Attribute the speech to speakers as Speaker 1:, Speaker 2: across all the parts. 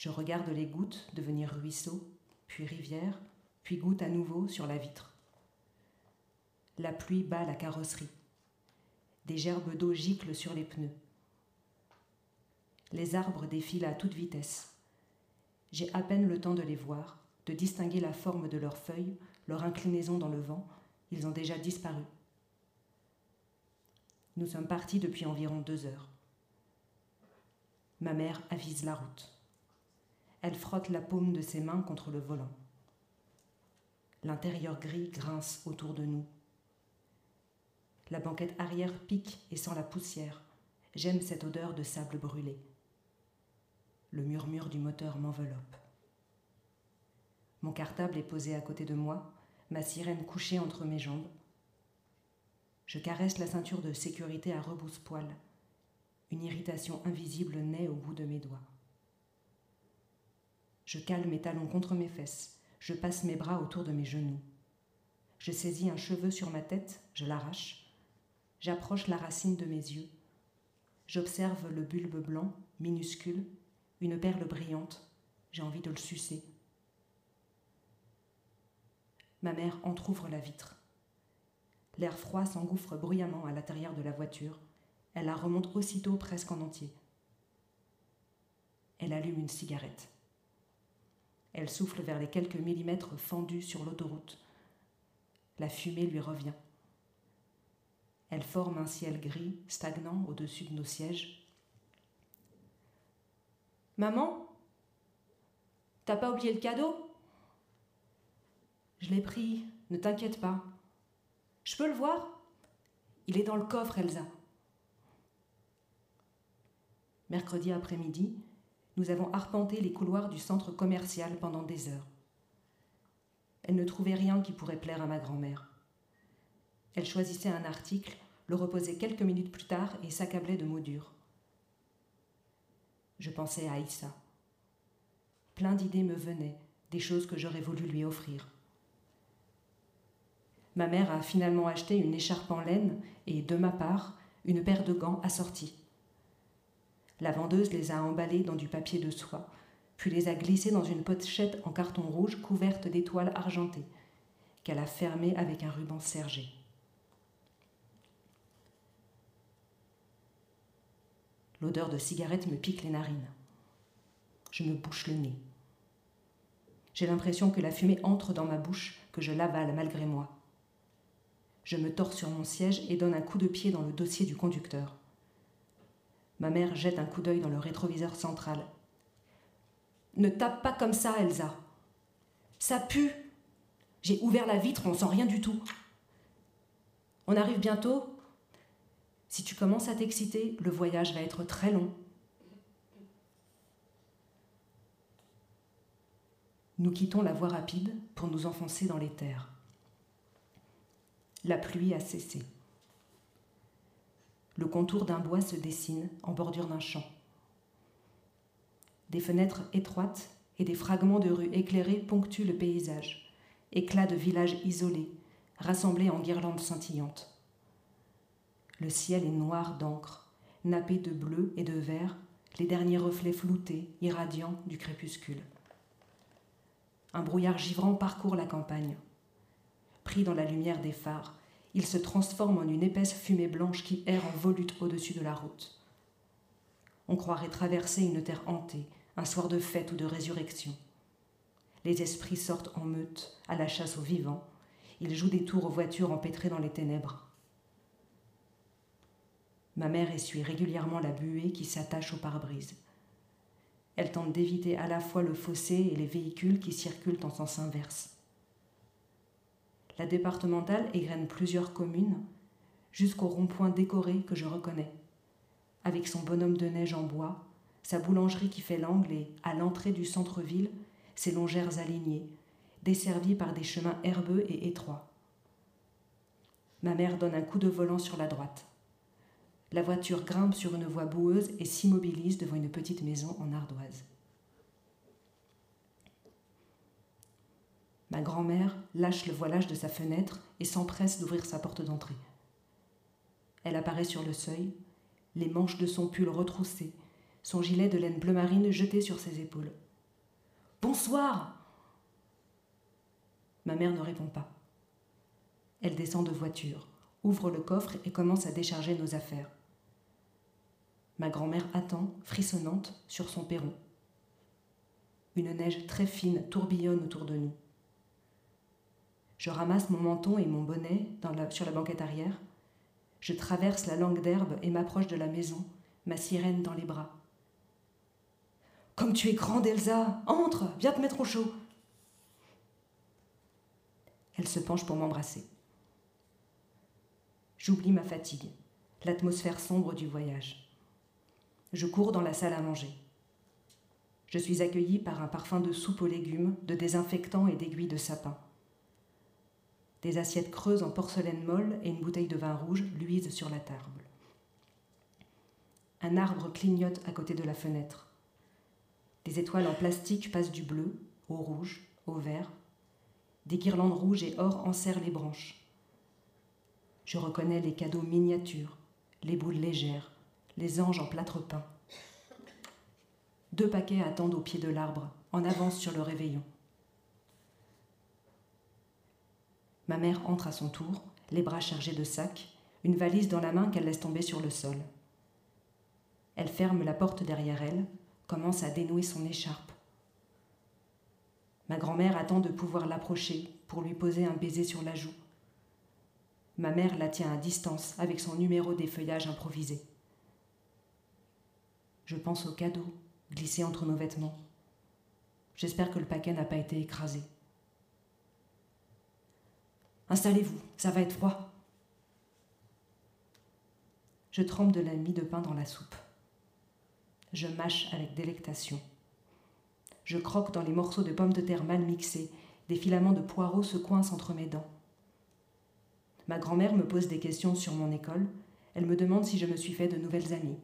Speaker 1: Je regarde les gouttes devenir ruisseau, puis rivière, puis gouttes à nouveau sur la vitre. La pluie bat la carrosserie. Des gerbes d'eau giclent sur les pneus. Les arbres défilent à toute vitesse. J'ai à peine le temps de les voir, de distinguer la forme de leurs feuilles, leur inclinaison dans le vent. Ils ont déjà disparu. Nous sommes partis depuis environ deux heures. Ma mère avise la route. Elle frotte la paume de ses mains contre le volant. L'intérieur gris grince autour de nous. La banquette arrière pique et sent la poussière. J'aime cette odeur de sable brûlé. Le murmure du moteur m'enveloppe. Mon cartable est posé à côté de moi, ma sirène couchée entre mes jambes. Je caresse la ceinture de sécurité à rebousse-poil. Une irritation invisible naît au bout de mes doigts. Je cale mes talons contre mes fesses. Je passe mes bras autour de mes genoux. Je saisis un cheveu sur ma tête, je l'arrache. J'approche la racine de mes yeux. J'observe le bulbe blanc, minuscule, une perle brillante. J'ai envie de le sucer. Ma mère entr'ouvre la vitre. L'air froid s'engouffre bruyamment à l'intérieur de la voiture. Elle la remonte aussitôt presque en entier. Elle allume une cigarette. Elle souffle vers les quelques millimètres fendus sur l'autoroute. La fumée lui revient. Elle forme un ciel gris, stagnant au-dessus de nos sièges. Maman T'as pas oublié le cadeau? Je l'ai pris, ne t'inquiète pas. Je peux le voir? Il est dans le coffre, Elsa. Mercredi après-midi, nous avons arpenté les couloirs du centre commercial pendant des heures. Elle ne trouvait rien qui pourrait plaire à ma grand-mère. Elle choisissait un article, le reposait quelques minutes plus tard et s'accablait de mots durs. Je pensais à Aïssa. Plein d'idées me venaient, des choses que j'aurais voulu lui offrir. Ma mère a finalement acheté une écharpe en laine et, de ma part, une paire de gants assortis. La vendeuse les a emballés dans du papier de soie, puis les a glissés dans une pochette en carton rouge couverte d'étoiles argentées, qu'elle a fermée avec un ruban sergé. L'odeur de cigarette me pique les narines. Je me bouche le nez. J'ai l'impression que la fumée entre dans ma bouche, que je l'avale malgré moi. Je me tords sur mon siège et donne un coup de pied dans le dossier du conducteur. Ma mère jette un coup d'œil dans le rétroviseur central. Ne tape pas comme ça, Elsa. Ça pue. J'ai ouvert la vitre, on sent rien du tout. On arrive bientôt. Si tu commences à t'exciter, le voyage va être très long. Nous quittons la voie rapide pour nous enfoncer dans les terres. La pluie a cessé. Le contour d'un bois se dessine en bordure d'un champ. Des fenêtres étroites et des fragments de rues éclairées ponctuent le paysage, éclats de villages isolés, rassemblés en guirlandes scintillantes. Le ciel est noir d'encre, nappé de bleu et de vert, les derniers reflets floutés, irradiants du crépuscule. Un brouillard givrant parcourt la campagne. Pris dans la lumière des phares, il se transforme en une épaisse fumée blanche qui erre en volute au-dessus de la route. On croirait traverser une terre hantée, un soir de fête ou de résurrection. Les esprits sortent en meute, à la chasse aux vivants. Ils jouent des tours aux voitures empêtrées dans les ténèbres. Ma mère essuie régulièrement la buée qui s'attache au pare-brise. Elle tente d'éviter à la fois le fossé et les véhicules qui circulent en sens inverse. La départementale égrène plusieurs communes, jusqu'au rond-point décoré que je reconnais, avec son bonhomme de neige en bois, sa boulangerie qui fait l'angle et, à l'entrée du centre-ville, ses longères alignées, desservies par des chemins herbeux et étroits. Ma mère donne un coup de volant sur la droite. La voiture grimpe sur une voie boueuse et s'immobilise devant une petite maison en ardoise. Ma grand-mère lâche le voilage de sa fenêtre et s'empresse d'ouvrir sa porte d'entrée. Elle apparaît sur le seuil, les manches de son pull retroussées, son gilet de laine bleu marine jeté sur ses épaules. Bonsoir Ma mère ne répond pas. Elle descend de voiture, ouvre le coffre et commence à décharger nos affaires. Ma grand-mère attend, frissonnante, sur son perron. Une neige très fine tourbillonne autour de nous. Je ramasse mon menton et mon bonnet sur la banquette arrière. Je traverse la langue d'herbe et m'approche de la maison, ma sirène dans les bras. Comme tu es grande, Elsa Entre Viens te mettre au chaud Elle se penche pour m'embrasser. J'oublie ma fatigue, l'atmosphère sombre du voyage. Je cours dans la salle à manger. Je suis accueillie par un parfum de soupe aux légumes, de désinfectants et d'aiguilles de sapin. Des assiettes creuses en porcelaine molle et une bouteille de vin rouge luisent sur la table. Un arbre clignote à côté de la fenêtre. Des étoiles en plastique passent du bleu au rouge, au vert. Des guirlandes rouges et or enserrent les branches. Je reconnais les cadeaux miniatures, les boules légères, les anges en plâtre peint. Deux paquets attendent au pied de l'arbre, en avance sur le réveillon. Ma mère entre à son tour, les bras chargés de sacs, une valise dans la main qu'elle laisse tomber sur le sol. Elle ferme la porte derrière elle, commence à dénouer son écharpe. Ma grand-mère attend de pouvoir l'approcher pour lui poser un baiser sur la joue. Ma mère la tient à distance avec son numéro des feuillages improvisés. Je pense au cadeau glissé entre nos vêtements. J'espère que le paquet n'a pas été écrasé. Installez-vous, ça va être froid. Je trempe de la mie de pain dans la soupe. Je mâche avec délectation. Je croque dans les morceaux de pommes de terre mal mixés, des filaments de poireaux se coincent entre mes dents. Ma grand-mère me pose des questions sur mon école, elle me demande si je me suis fait de nouvelles amies.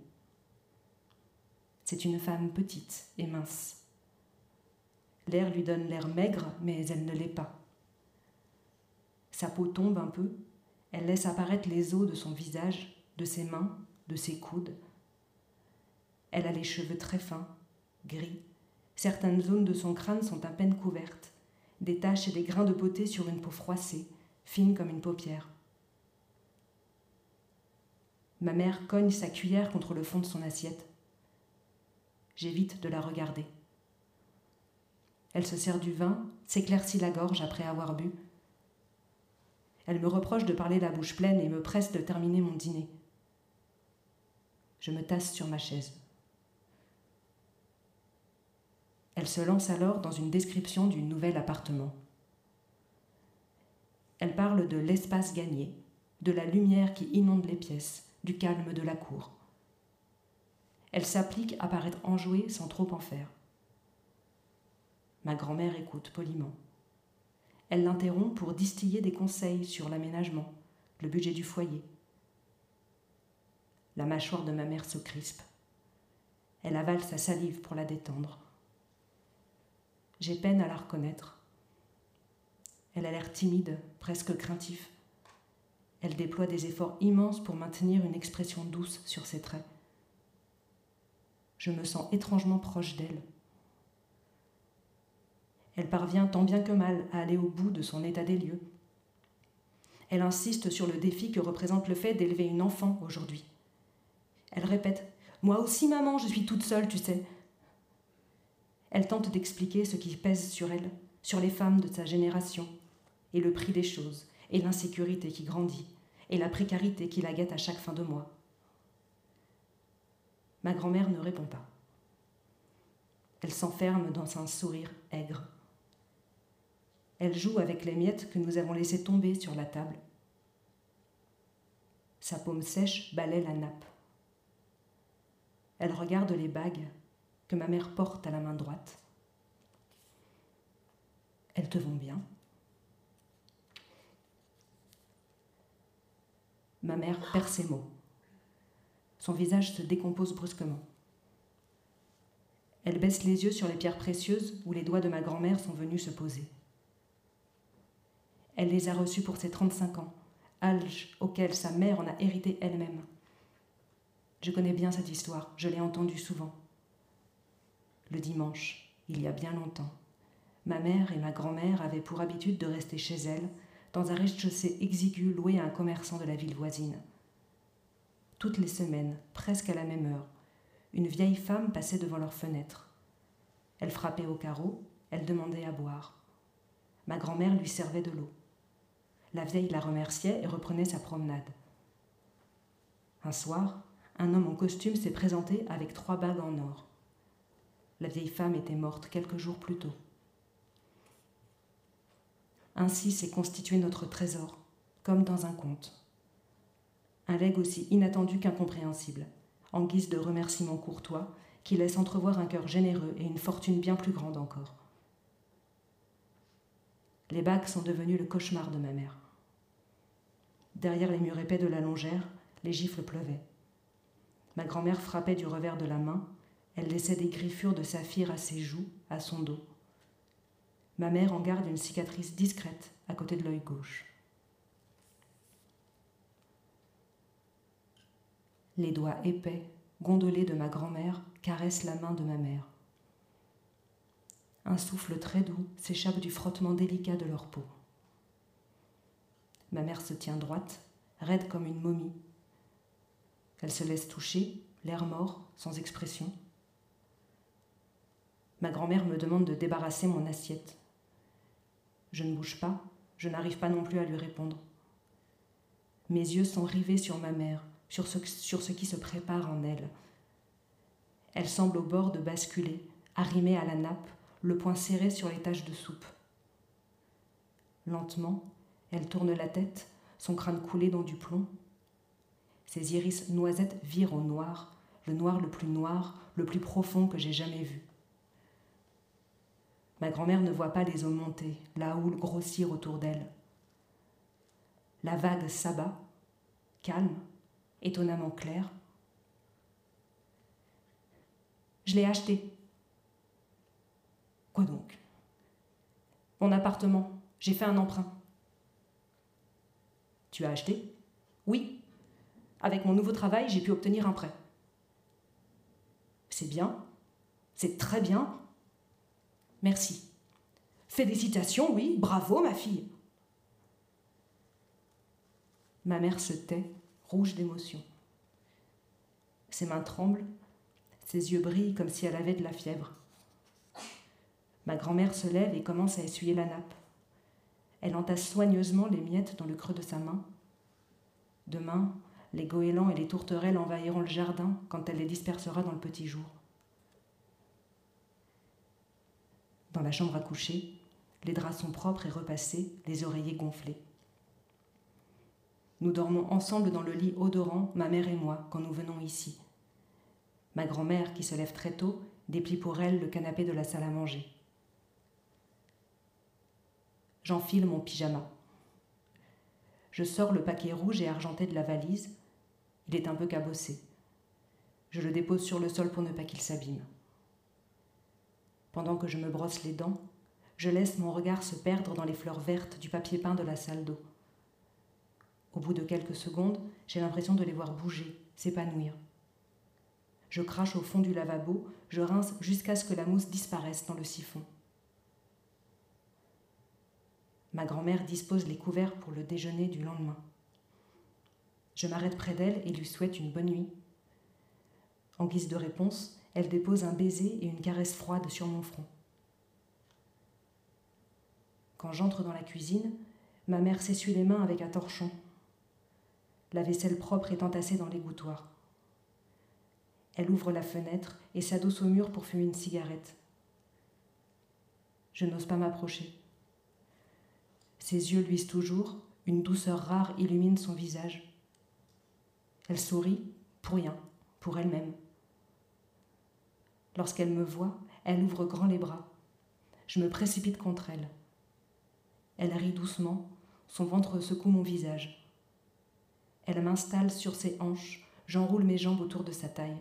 Speaker 1: C'est une femme petite et mince. L'air lui donne l'air maigre, mais elle ne l'est pas. Sa peau tombe un peu, elle laisse apparaître les os de son visage, de ses mains, de ses coudes. Elle a les cheveux très fins, gris. Certaines zones de son crâne sont à peine couvertes, des taches et des grains de beauté sur une peau froissée, fine comme une paupière. Ma mère cogne sa cuillère contre le fond de son assiette. J'évite de la regarder. Elle se sert du vin, s'éclaircit la gorge après avoir bu. Elle me reproche de parler la bouche pleine et me presse de terminer mon dîner. Je me tasse sur ma chaise. Elle se lance alors dans une description du nouvel appartement. Elle parle de l'espace gagné, de la lumière qui inonde les pièces, du calme de la cour. Elle s'applique à paraître enjouée sans trop en faire. Ma grand-mère écoute poliment. Elle l'interrompt pour distiller des conseils sur l'aménagement, le budget du foyer. La mâchoire de ma mère se crispe. Elle avale sa salive pour la détendre. J'ai peine à la reconnaître. Elle a l'air timide, presque craintif. Elle déploie des efforts immenses pour maintenir une expression douce sur ses traits je me sens étrangement proche d'elle. Elle parvient tant bien que mal à aller au bout de son état des lieux. Elle insiste sur le défi que représente le fait d'élever une enfant aujourd'hui. Elle répète Moi aussi, maman, je suis toute seule, tu sais. Elle tente d'expliquer ce qui pèse sur elle, sur les femmes de sa génération, et le prix des choses, et l'insécurité qui grandit, et la précarité qui la guette à chaque fin de mois. Ma grand-mère ne répond pas. Elle s'enferme dans un sourire aigre. Elle joue avec les miettes que nous avons laissées tomber sur la table. Sa paume sèche balaie la nappe. Elle regarde les bagues que ma mère porte à la main droite. Elles te vont bien. Ma mère perd ses mots. Son visage se décompose brusquement. Elle baisse les yeux sur les pierres précieuses où les doigts de ma grand-mère sont venus se poser. Elle les a reçues pour ses 35 ans, âge auquel sa mère en a hérité elle-même. Je connais bien cette histoire, je l'ai entendue souvent. Le dimanche, il y a bien longtemps, Ma mère et ma grand-mère avaient pour habitude de rester chez elles, dans un rez-de-chaussée exigu loué à un commerçant de la ville voisine. Toutes les semaines, presque à la même heure, une vieille femme passait devant leur fenêtre. Elle frappait au carreau, elle demandait à boire. Ma grand-mère lui servait de l'eau. La vieille la remerciait et reprenait sa promenade. Un soir, un homme en costume s'est présenté avec trois bagues en or. La vieille femme était morte quelques jours plus tôt. Ainsi s'est constitué notre trésor, comme dans un conte. Un legs aussi inattendu qu'incompréhensible, en guise de remerciement courtois qui laisse entrevoir un cœur généreux et une fortune bien plus grande encore. Les bagues sont devenues le cauchemar de ma mère. Derrière les murs épais de la longère, les gifles pleuvaient. Ma grand-mère frappait du revers de la main, elle laissait des griffures de saphir à ses joues, à son dos. Ma mère en garde une cicatrice discrète à côté de l'œil gauche. Les doigts épais, gondolés de ma grand-mère caressent la main de ma mère. Un souffle très doux s'échappe du frottement délicat de leur peau. Ma mère se tient droite, raide comme une momie. Elle se laisse toucher, l'air mort, sans expression. Ma grand-mère me demande de débarrasser mon assiette. Je ne bouge pas, je n'arrive pas non plus à lui répondre. Mes yeux sont rivés sur ma mère, sur ce, sur ce qui se prépare en elle. Elle semble au bord de basculer, arrimée à la nappe, le poing serré sur les taches de soupe. Lentement, elle tourne la tête, son crâne coulé dans du plomb. Ses iris noisettes virent au noir, le noir le plus noir, le plus profond que j'ai jamais vu. Ma grand-mère ne voit pas les eaux monter, la houle grossir autour d'elle. La vague s'abat, calme, étonnamment claire. Je l'ai acheté. Quoi donc? Mon appartement. J'ai fait un emprunt. Tu as acheté? Oui. Avec mon nouveau travail, j'ai pu obtenir un prêt. C'est bien. C'est très bien. Merci. Félicitations, oui, bravo, ma fille. Ma mère se tait, rouge d'émotion. Ses mains tremblent, ses yeux brillent comme si elle avait de la fièvre. Ma grand-mère se lève et commence à essuyer la nappe. Elle entasse soigneusement les miettes dans le creux de sa main. Demain, les goélands et les tourterelles envahiront le jardin quand elle les dispersera dans le petit jour. Dans la chambre à coucher, les draps sont propres et repassés, les oreillers gonflés. Nous dormons ensemble dans le lit odorant, ma mère et moi, quand nous venons ici. Ma grand-mère, qui se lève très tôt, déplie pour elle le canapé de la salle à manger. J'enfile mon pyjama. Je sors le paquet rouge et argenté de la valise. Il est un peu cabossé. Je le dépose sur le sol pour ne pas qu'il s'abîme. Pendant que je me brosse les dents, je laisse mon regard se perdre dans les fleurs vertes du papier peint de la salle d'eau. Au bout de quelques secondes, j'ai l'impression de les voir bouger, s'épanouir. Je crache au fond du lavabo, je rince jusqu'à ce que la mousse disparaisse dans le siphon. Ma grand-mère dispose les couverts pour le déjeuner du lendemain. Je m'arrête près d'elle et lui souhaite une bonne nuit. En guise de réponse, elle dépose un baiser et une caresse froide sur mon front. Quand j'entre dans la cuisine, ma mère s'essuie les mains avec un torchon. La vaisselle propre est entassée dans l'égouttoir. Elle ouvre la fenêtre et s'adosse au mur pour fumer une cigarette. Je n'ose pas m'approcher. Ses yeux luisent toujours, une douceur rare illumine son visage. Elle sourit, pour rien, pour elle-même. Lorsqu'elle me voit, elle ouvre grand les bras. Je me précipite contre elle. Elle rit doucement, son ventre secoue mon visage. Elle m'installe sur ses hanches, j'enroule mes jambes autour de sa taille.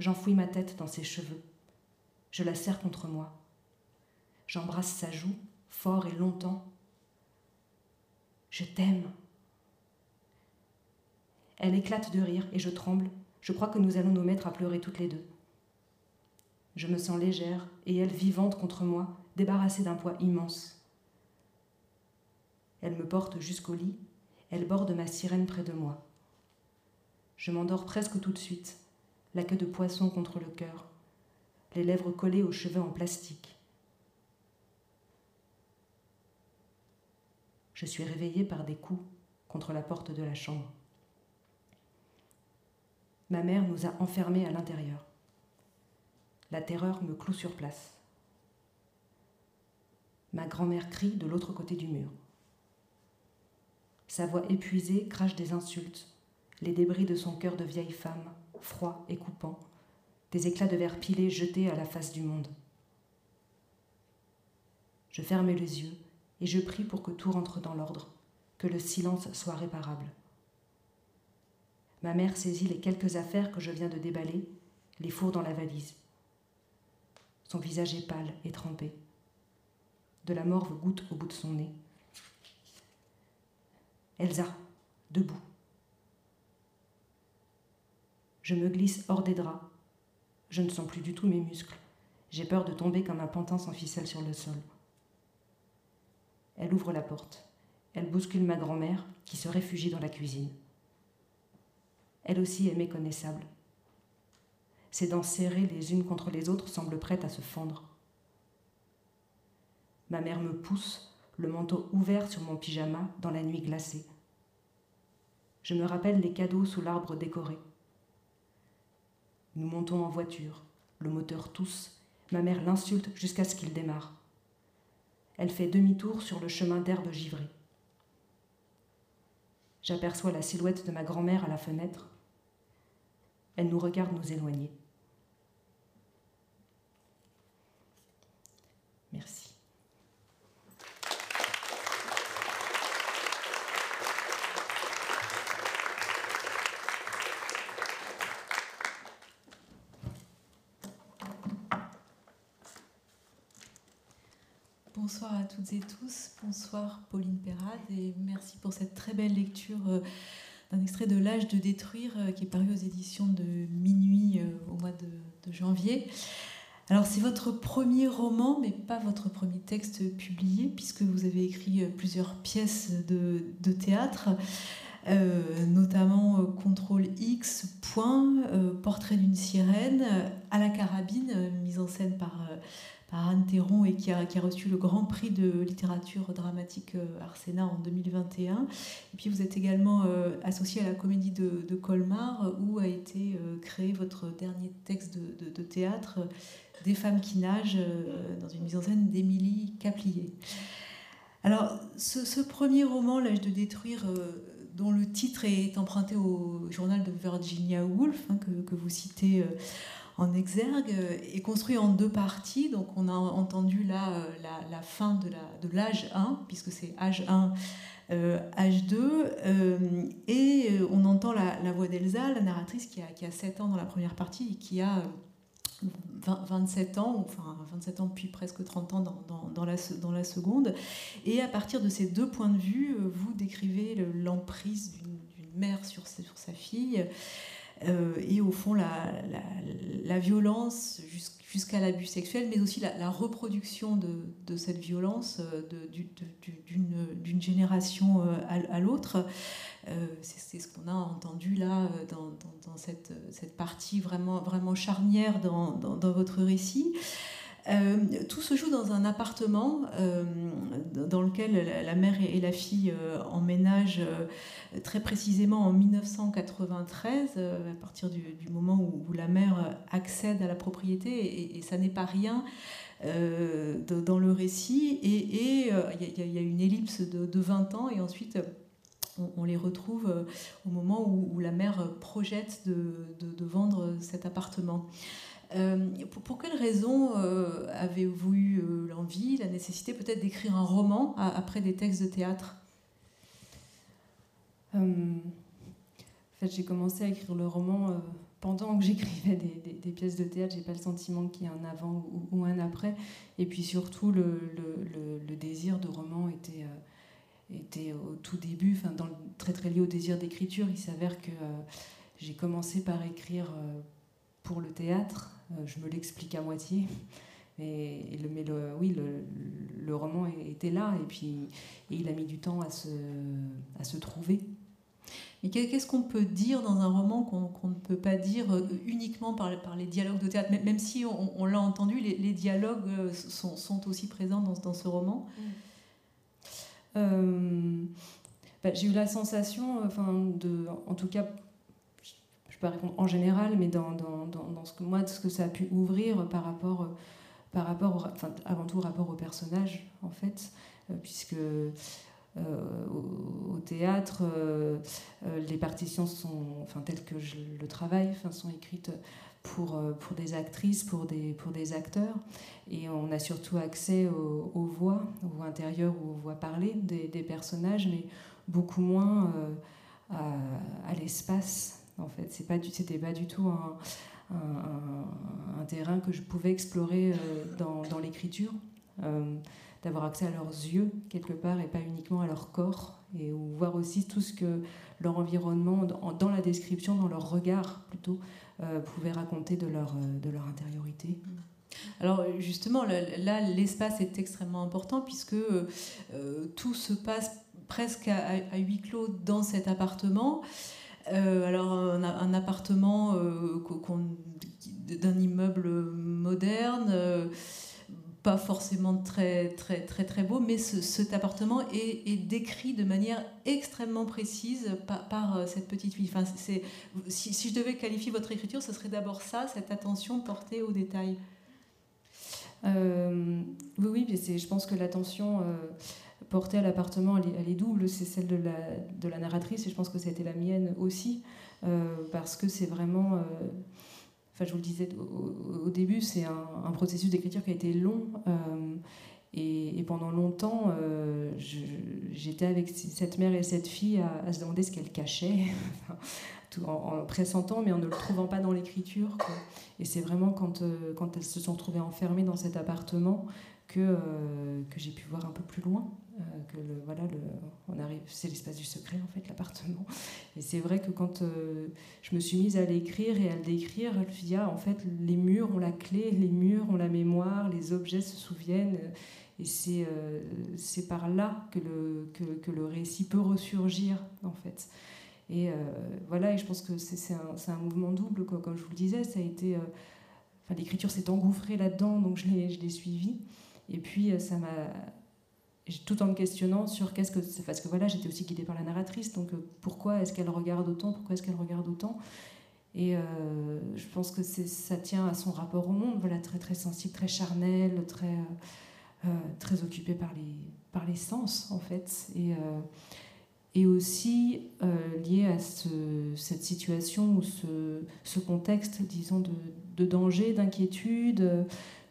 Speaker 1: J'enfouis ma tête dans ses cheveux. Je la serre contre moi. J'embrasse sa joue, fort et longtemps. Je t'aime. Elle éclate de rire et je tremble. Je crois que nous allons nous mettre à pleurer toutes les deux. Je me sens légère et elle vivante contre moi, débarrassée d'un poids immense. Elle me porte jusqu'au lit, elle borde ma sirène près de moi. Je m'endors presque tout de suite, la queue de poisson contre le cœur, les lèvres collées aux cheveux en plastique. Je suis réveillée par des coups contre la porte de la chambre. Ma mère nous a enfermés à l'intérieur. La terreur me cloue sur place. Ma grand-mère crie de l'autre côté du mur. Sa voix épuisée crache des insultes, les débris de son cœur de vieille femme, froid et coupant, des éclats de verre pilés jetés à la face du monde. Je ferme les yeux et je prie pour que tout rentre dans l'ordre, que le silence soit réparable. Ma mère saisit les quelques affaires que je viens de déballer, les fourre dans la valise. Son visage est pâle et trempé. De la morve goutte au bout de son nez. Elsa, debout. Je me glisse hors des draps. Je ne sens plus du tout mes muscles. J'ai peur de tomber comme un pantin sans ficelle sur le sol. Elle ouvre la porte. Elle bouscule ma grand-mère qui se réfugie dans la cuisine. Elle aussi est méconnaissable. Ses dents serrées les unes contre les autres semblent prêtes à se fendre. Ma mère me pousse, le manteau ouvert sur mon pyjama dans la nuit glacée. Je me rappelle les cadeaux sous l'arbre décoré. Nous montons en voiture, le moteur tousse, ma mère l'insulte jusqu'à ce qu'il démarre. Elle fait demi-tour sur le chemin d'herbe givrée. J'aperçois la silhouette de ma grand-mère à la fenêtre. Elle nous regarde nous éloigner. Merci.
Speaker 2: Bonsoir à et tous. Bonsoir Pauline Perrade et merci pour cette très belle lecture euh, d'un extrait de L'âge de détruire euh, qui est paru aux éditions de Minuit euh, au mois de, janvier. Alors c'est votre premier roman, mais pas votre premier texte publié, puisque vous avez écrit plusieurs pièces de, théâtre, notamment Contrôle X, Point, Portrait d'une sirène, à la carabine, mise en scène par par Anne Théron et qui a, reçu le Grand Prix de littérature dramatique euh, Arsena en 2021. Et puis vous êtes également euh, associé à la Comédie de, Colmar où a été euh, créé votre dernier texte de, théâtre, Des femmes qui nagent, dans une mise en scène d'Émilie Caplier. Alors ce, premier roman, L'âge de détruire, dont le titre est emprunté au journal de Virginia Woolf, hein, que, vous citez en exergue est construit en deux parties. Donc on a entendu là euh, la, fin de l'âge 1, puisque c'est âge 1, âge 2, et euh, on entend la, voix d'Elsa, la narratrice qui a, qui a 7 ans dans la première partie et qui a 27 ans, enfin 27 ans puis presque 30 ans dans, la, dans la seconde. Et à partir de ces deux points de vue, euh, vous décrivez l'emprise d'une mère sur, sur sa fille, euh, et au fond la, la, violence jusqu'à l'abus sexuel, mais aussi la, reproduction de, cette violence euh, d'une génération euh, à, l'autre. C'est ce qu'on a entendu là dans, dans, cette, cette, partie vraiment, vraiment charnière dans, dans votre récit. Euh, tout se joue dans un appartement euh, dans lequel la, mère et, la fille euh, emménagent très précisément en 1993, à partir du, moment où, la mère accède à la propriété, et, ça n'est pas rien. dans le récit et il y, a une ellipse de, 20 ans et ensuite on, les retrouve au moment où, la mère projette de vendre cet appartement. Euh, pour, quelles raisons euh, avez-vous eu euh, l'envie, la nécessité peut-être d'écrire un roman après des textes de théâtre?
Speaker 1: En fait, j'ai commencé à écrire le roman pendant que j'écrivais des, pièces de théâtre. J'ai pas le sentiment qu'il y ait un avant ou, un après. Et puis surtout, le, désir de roman était au tout début, enfin, très très lié au désir d'écriture. Il s'avère que j'ai commencé par écrire pour le théâtre je me l'explique à moitié. Et, le, mais le, oui, le, le, roman était là et puis il a mis du temps à se, à se trouver.
Speaker 2: Mais qu'est-ce qu'on peut dire dans un roman qu'on ne peut pas dire euh, uniquement par, par, les dialogues de théâtre? Même si on, l'a entendu, les, les, dialogues euh, sont, sont, aussi présents dans, dans ce roman?
Speaker 1: Euh, bah, J'ai eu la sensation, enfin, de, en tout cas, peux pas répondre en général, mais dans, ce que moi, ce que ça a pu ouvrir par rapport, par rapport enfin, avant tout rapport au personnage, en fait, puisque euh, au, théâtre, euh, euh, les partitions sont, enfin, telles que je le travaille, sont écrites pour, pour des actrices, pour des, pour des acteurs. Et on a surtout accès aux, voix, aux voix intérieures ou aux voix parlées des, personnages, mais beaucoup moins à l'espace. En fait, c'est pas c'était pas du tout un, terrain que je pouvais explorer dans, dans l'écriture d'avoir accès à leurs yeux quelque part et pas uniquement à leur corps, et voir aussi tout ce que leur environnement, dans, la description, dans leur regard plutôt, euh, pouvait raconter de leur, euh, de intériorité.
Speaker 2: Alors justement, là, l'espace est extrêmement important puisque euh, tout se passe presque à, huis clos dans cet appartement. Alors un, appartement d'un immeuble moderne pas forcément très très très très beau, mais cet appartement est, décrit de manière extrêmement précise par, euh, cette petite fille. Enfin, si, je devais qualifier votre écriture, ce serait d'abord ça, cette attention portée aux détails.
Speaker 1: Euh, oui, oui, je pense que l'attention euh, portée à l'appartement, elle, est double. C'est celle de la, narratrice et je pense que ça a été la mienne aussi, parce que c'est vraiment enfin, je vous le disais au, début, c'est un, processus d'écriture qui a été long. Euh, et, pendant longtemps, euh, j'étais avec cette mère et cette fille à, se demander ce qu'elle cachait, tout en, pressentant, mais en ne le trouvant pas dans l'écriture. Et c'est vraiment quand, euh, quand elles se sont trouvées enfermées dans cet appartement que, que j'ai pu voir un peu plus loin. Euh, que voilà, c'est l'espace du secret en fait, l'appartement. Et c'est vrai que quand euh, je me suis mise à l'écrire et à le décrire, ah, en fait, les murs ont la clé, les murs ont la mémoire, les objets se souviennent. Et c'est, euh, par là que le, récit peut ressurgir, en fait. Et voilà, et je pense que c'est, un, mouvement double, comme je vous le disais, ça a été... enfin, l'écriture s'est engouffrée là-dedans, donc je l'ai, je l'ai suivi. Et puis, ça m'a tout en me questionnant sur qu'est-ce que parce que voilà j'étais aussi guidée par la narratrice donc euh, pourquoi est-ce qu'elle regarde autant pourquoi est-ce qu'elle regarde autant? Et euh, je pense que ça tient à son rapport au monde voilà très très sensible très charnel très euh, très occupé par les par les sens en fait. Et et aussi lié à ce, cette situation ou ce, ce contexte disons de, de danger d'inquiétude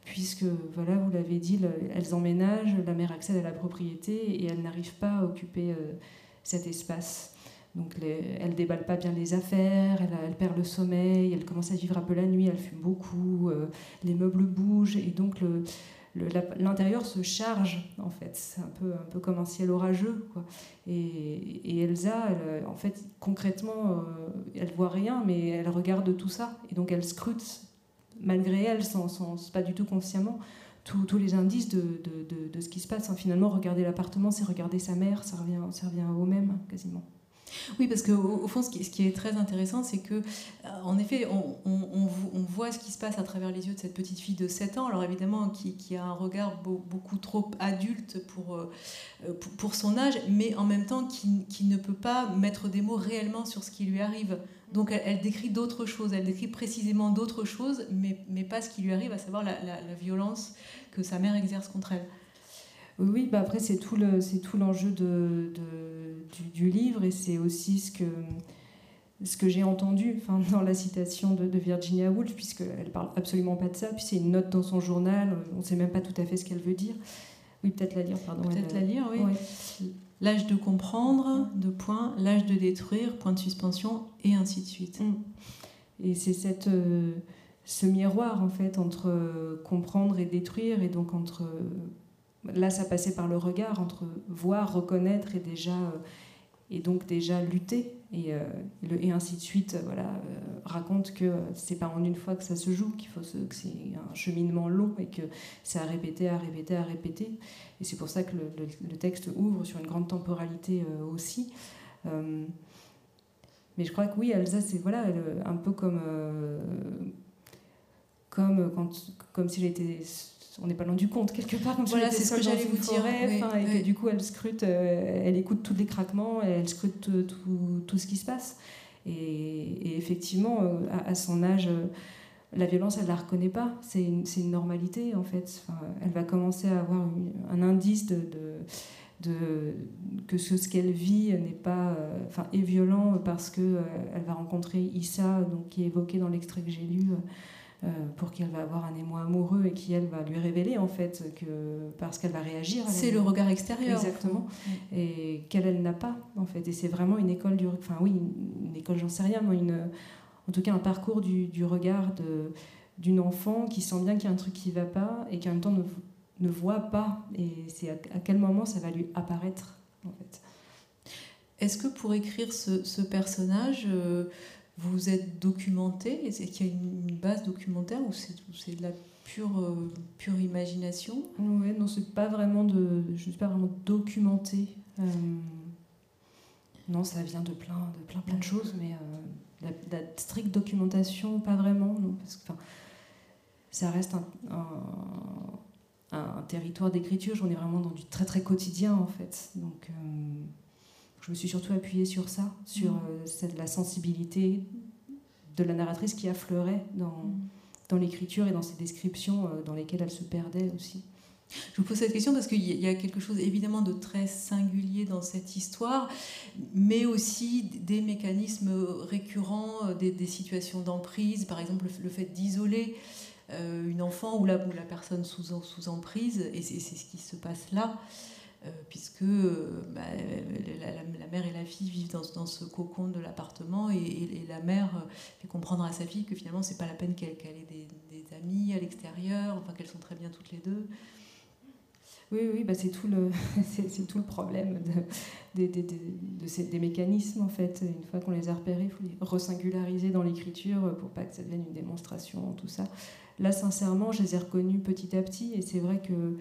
Speaker 1: puisque, voilà, vous l'avez dit, elles emménagent, la mère accède à la propriété et elle n'arrive pas à occuper euh, cet espace. Donc elle déballe pas bien les affaires, elle, perd le sommeil, elle commence à vivre un peu la nuit, elle fume beaucoup, euh, les meubles bougent et donc l'intérieur se charge en fait. C'est un peu, un peu comme un ciel orageux. Et, Elsa, en fait, concrètement, euh, elle voit rien, mais elle regarde tout ça. Et donc elle scrute malgré elle, sans, sans, pas du tout consciemment, tous les indices de, de, de, ce qui se passe. Hein. Finalement, regarder l'appartement, c'est regarder sa mère, ça revient, ça revient au même quasiment.
Speaker 2: Oui, parce qu'au au fond, ce qui, est très intéressant, c'est que, euh, en effet, on, on, on, voit ce qui se passe à travers les yeux de cette petite fille de 7 ans, alors évidemment, qui, qui a un regard beaucoup trop adulte pour, euh, pour, pour, son âge, mais en même temps, qui, qui, ne peut pas mettre des mots réellement sur ce qui lui arrive. Donc elle, décrit d'autres choses, elle décrit précisément d'autres choses, mais, mais, pas ce qui lui arrive, à savoir la, la, violence que sa mère exerce contre elle.
Speaker 1: Oui, bah après c'est tout le c'est tout l'enjeu de, de, du, livre et c'est aussi ce que ce que j'ai entendu enfin, dans la citation de, de Virginia Woolf, puisqu'elle parle absolument pas de ça, puis c'est une note dans son journal, on ne sait même pas tout à fait ce qu'elle veut dire. Oui, peut-être la lire, pardon.
Speaker 2: Peut-être la lire, oui. L'âge de comprendre, de point, l'âge de détruire, point de suspension, et ainsi de suite. Mm.
Speaker 1: Et c'est cette, euh, ce miroir, en fait, entre euh, comprendre et détruire, et donc entre... Euh, là, ça passait par le regard, entre voir, reconnaître et déjà et donc déjà lutter et, euh, et ainsi de suite euh, voilà euh, raconte que c'est pas en une fois que ça se joue qu'il faut que c'est un cheminement long et que c'est à répéter à répéter à répéter. Et c'est pour ça que le, texte ouvre sur une grande temporalité aussi. Mais je crois que oui Elsa c'est voilà un peu comme comme quand comme si j'étais on n'est pas loin du compte quelque part.
Speaker 2: Voilà, c'est ce que j'allais vous dire.
Speaker 1: et que du coup, elle scrute, euh, elle écoute tous les craquements, elle scrute tout, tout, ce qui se passe. Et, effectivement, euh, à, son âge, euh, la violence, elle ne la reconnaît pas. C'est une, une, normalité, en fait. Enfin, elle va commencer à avoir un indice de, de, que ce, ce qu'elle vit n'est pas, enfin, est violent parce que elle va rencontrer Issa, donc qui est évoqué dans l'extrait que j'ai lu. Euh, pour qu'elle va avoir un émoi amoureux et qui elle va lui révéler en fait que parce qu'elle va réagir.
Speaker 2: C'est le regard extérieur.
Speaker 1: Exactement. Et qu'elle elle n'a pas en fait. Et c'est vraiment une école du, enfin oui, une, école j'en sais rien, mais une, en tout cas un parcours du, du regard d'une enfant qui sent bien qu'il y a un truc qui va pas et qui en même temps ne, ne voit pas. Et c'est à, quel moment ça va lui apparaître en fait.
Speaker 2: Est-ce que pour écrire ce, ce personnage, euh, vous êtes documenté? Est-ce qu'il y a une base documentaire ou c'est de la pure, euh, pure imagination?
Speaker 1: Oui, non, c'est pas vraiment de. Je ne suis pas vraiment documentée. Euh, non, ça vient de plein de, plein, plein de choses, mais euh, la, stricte documentation, pas vraiment. Non, parce que ça reste un, un, un territoire d'écriture. J'en ai vraiment dans du très très quotidien en fait. Donc je me suis surtout appuyée sur ça, sur mm. euh, la sensibilité de la narratrice qui affleurait dans, mm. dans l'écriture et dans ses descriptions euh, dans lesquelles elle se perdait aussi.
Speaker 2: Je vous pose cette question parce qu'il y a quelque chose évidemment de très singulier dans cette histoire, mais aussi des mécanismes récurrents, euh, des, situations d'emprise, par exemple le, fait d'isoler une enfant ou la, ou la personne sous, sous emprise, et c'est ce qui se passe là. Euh, puisque euh, bah, la, mère et la fille vivent dans, ce cocon de l'appartement et, la mère euh, fait comprendre à sa fille que finalement c'est pas la peine qu'elle ait des, amis à l'extérieur, enfin qu'elles sont très bien toutes les deux.
Speaker 1: Oui, oui, bah c'est tout le, tout le problème des mécanismes en fait. Une fois qu'on les a repérés, il faut les resingulariser dans l'écriture pour pas que ça devienne une démonstration, tout ça. Là, sincèrement, je les ai reconnus petit à petit et c'est vrai que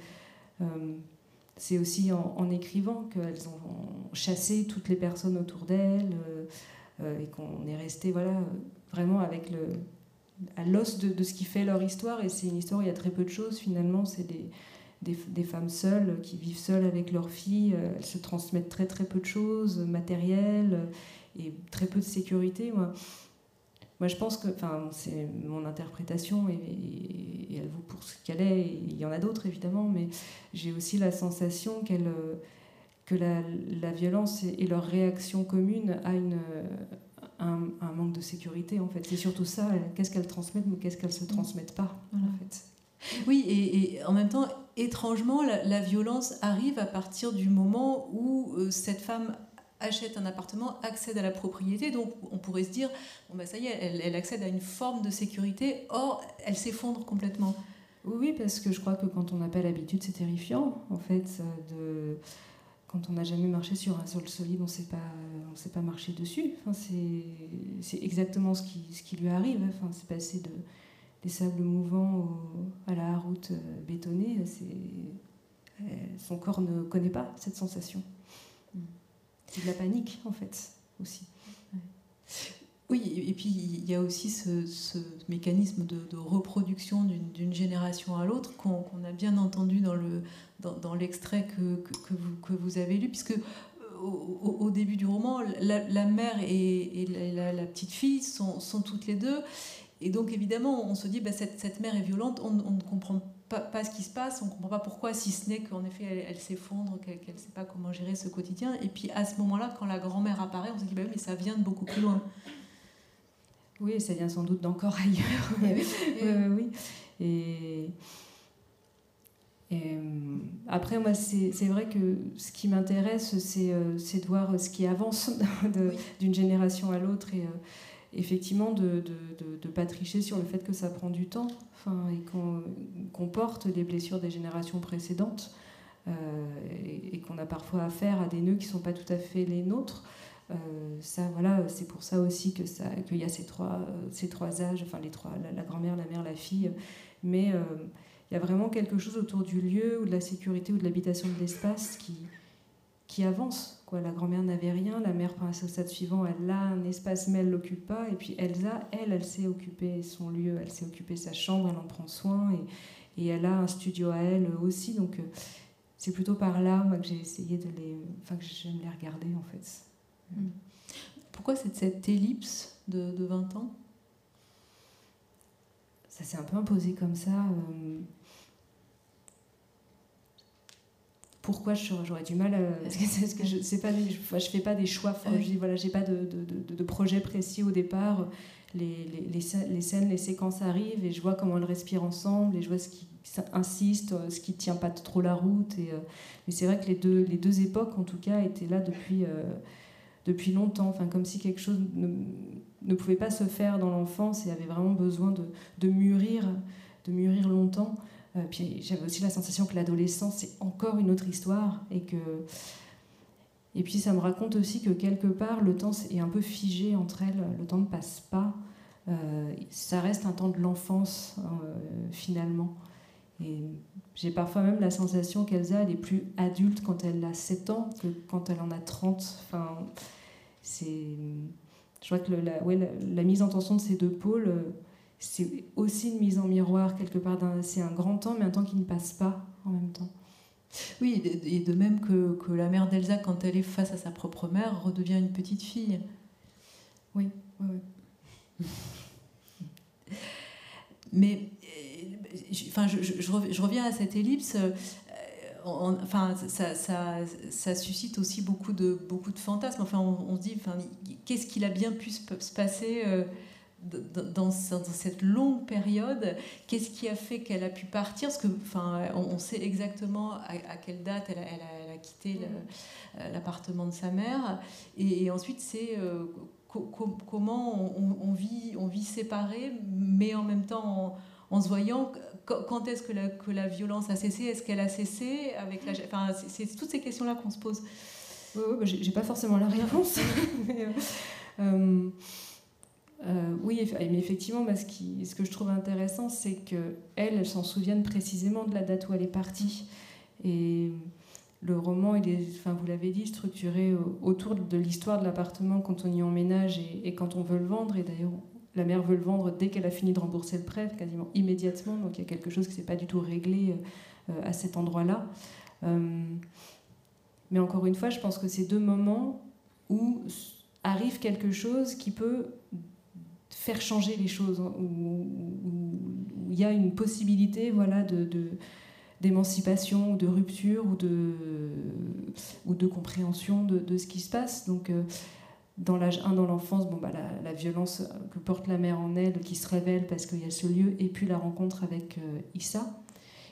Speaker 1: c'est aussi en, écrivant qu'elles ont chassé toutes les personnes autour d'elles euh, euh, et qu'on est resté voilà, vraiment avec le, à l'os de, ce qui fait leur histoire. Et c'est une histoire où il y a très peu de choses finalement. C'est des, des, femmes seules qui vivent seules avec leurs filles. Euh, elles se transmettent très très peu de choses matérielles et très peu de sécurité. Moi, moi, je pense que, enfin, c'est mon interprétation et, elle vaut pour ce qu'elle est. il y en a d'autres évidemment, mais j'ai aussi la sensation qu'elle, que la, la, violence et, leur réaction commune a une, un, un, manque de sécurité en fait. C'est surtout ça. Qu'est-ce qu'elles transmettent, mais qu'est-ce qu'elles se transmettent pas en fait.
Speaker 2: Oui, et, et, en même temps, étrangement, la, la, violence arrive à partir du moment où euh, cette femme achète un appartement, accède à la propriété. Donc on pourrait se dire, bon bah ça y est, elle, accède à une forme de sécurité, or elle s'effondre complètement.
Speaker 1: Oui, parce que je crois que quand on n'a pas l'habitude, c'est terrifiant, en fait, de... quand on n'a jamais marché sur un sol solide, on ne sait pas, marcher dessus. Enfin, c'est exactement ce qui, ce qui lui arrive. Enfin, c'est passer de, des sables mouvants à la route euh, bétonnée. Euh, son corps ne connaît pas cette sensation. C'est de la panique, en fait, aussi.
Speaker 2: Oui, et puis il y a aussi ce, mécanisme de, reproduction d'une génération à l'autre qu'on a bien entendu dans l'extrait dans, que, que, vous, que, vous, avez lu, puisque au, début du roman, la, mère et, la, petite fille sont, sont, toutes les deux. Et donc évidemment, on se dit, bah, cette, cette mère est violente, on, on ne comprend pas pas, ce qui se passe, on ne comprend pas pourquoi, si ce n'est qu'en effet, elle, s'effondre, qu'elle ne sait pas comment gérer ce quotidien. Et puis à ce moment-là, quand la grand-mère apparaît, on se dit, bah oui, mais ça vient de beaucoup plus loin.
Speaker 1: Oui, ça vient sans doute d'encore ailleurs. oui, Et, après, moi, c'est vrai que ce qui m'intéresse, c'est euh, de voir ce qui avance d'une génération à l'autre et euh, effectivement de ne pas tricher sur le fait que ça prend du temps et qu'on porte les blessures des générations précédentes. et, qu'on a parfois affaire à des nœuds qui ne sont pas tout à fait les nôtres. ça, voilà, c'est pour ça aussi que qu'il y a ces trois, âges, les trois, la, grand-mère, la mère, la fille. Mais il y a vraiment quelque chose autour du lieu ou de la sécurité ou de l'habitation de l'espace qui avance. Quoi. La grand-mère n'avait rien, la mère passe au stade suivant, elle a un espace mais elle l'occupe pas. Et puis Elsa, elle, elle sait occuper son lieu, elle sait occuper sa chambre, elle en prend soin et, et elle a un studio à elle aussi. Donc euh, c'est plutôt par là moi, que j'ai essayé de les, enfin que j'aime les regarder en fait.
Speaker 2: Hmm. Pourquoi cette, cette ellipse de, de 20 ans?
Speaker 1: Ça s'est un peu imposé comme ça. Euh, pourquoi j'aurais du mal à, parce que, je sais pas je, je fais pas des choix je dis voilà j'ai pas de, de, de, projet précis au départ. Les, les, les, scènes les séquences arrivent et je vois comment elles respirent ensemble et je vois ce qui insiste ce qui tient pas trop la route et euh, mais c'est vrai que les deux les deux époques en tout cas étaient là depuis euh, depuis longtemps. Enfin comme si quelque chose ne, ne pouvait pas se faire dans l'enfance et avait vraiment besoin de, de mûrir de mûrir longtemps. euh, puis j'avais aussi la sensation que l'adolescence, c'est encore une autre histoire. Et, que... et puis ça me raconte aussi que quelque part, le temps est un peu figé entre elles, le temps ne passe pas. Euh, ça reste un temps de l'enfance, euh, finalement. Et j'ai parfois même la sensation qu'Elsa, elle est plus adulte quand elle a 7 ans que quand elle en a 30. Enfin, c'est... Je vois que la, ouais, la, mise en tension de ces deux pôles c'est aussi une mise en miroir quelque part. C'est un grand temps, mais un temps qui ne passe pas en même temps.
Speaker 2: Oui, et de même que, que la mère d'Elsa, quand elle est face à sa propre mère, redevient une petite fille.
Speaker 1: Oui, oui, oui.
Speaker 2: Mais enfin, je, je, je, reviens à cette ellipse. Euh, enfin, ça, ça, ça, suscite aussi beaucoup de, beaucoup de fantasmes. Enfin, on, se dit, enfin, qu'est-ce qu'il a bien pu se passer euh, dans, cette longue période, qu'est-ce qui a fait qu'elle a pu partir? Parce que, enfin, on, sait exactement à, quelle date elle a, quitté euh, l'appartement de sa mère, et, ensuite c'est euh, comment on, vit, on vit séparé, mais en même temps en, se voyant. Quand est-ce que la, violence a cessé? Est-ce qu'elle a cessé avec la, enfin, c'est toutes ces questions-là qu'on se pose.
Speaker 1: Oui, bah, j'ai pas forcément la réponse. euh, oui, mais effectivement, ce, que je trouve intéressant, c'est qu'elle, elle s'en souvienne précisément de la date où elle est partie. Et le roman, il est, enfin, vous l'avez dit, structuré autour de l'histoire de l'appartement quand on y emménage et, quand on veut le vendre. Et d'ailleurs, la mère veut le vendre dès qu'elle a fini de rembourser le prêt, quasiment immédiatement. Donc il y a quelque chose qui s'est pas du tout réglé euh, à cet endroit-là. Euh, mais encore une fois, je pense que c'est deux moments où arrive quelque chose qui peut faire changer les choses, hein, où, il y a une possibilité voilà, de, d'émancipation ou de rupture ou de, ou de compréhension de, ce qui se passe. Donc, euh, dans l'âge 1, dans l'enfance, bon, bah, la, violence que porte la mère en elle qui se révèle parce qu'il y a ce lieu, et puis la rencontre avec euh, Issa.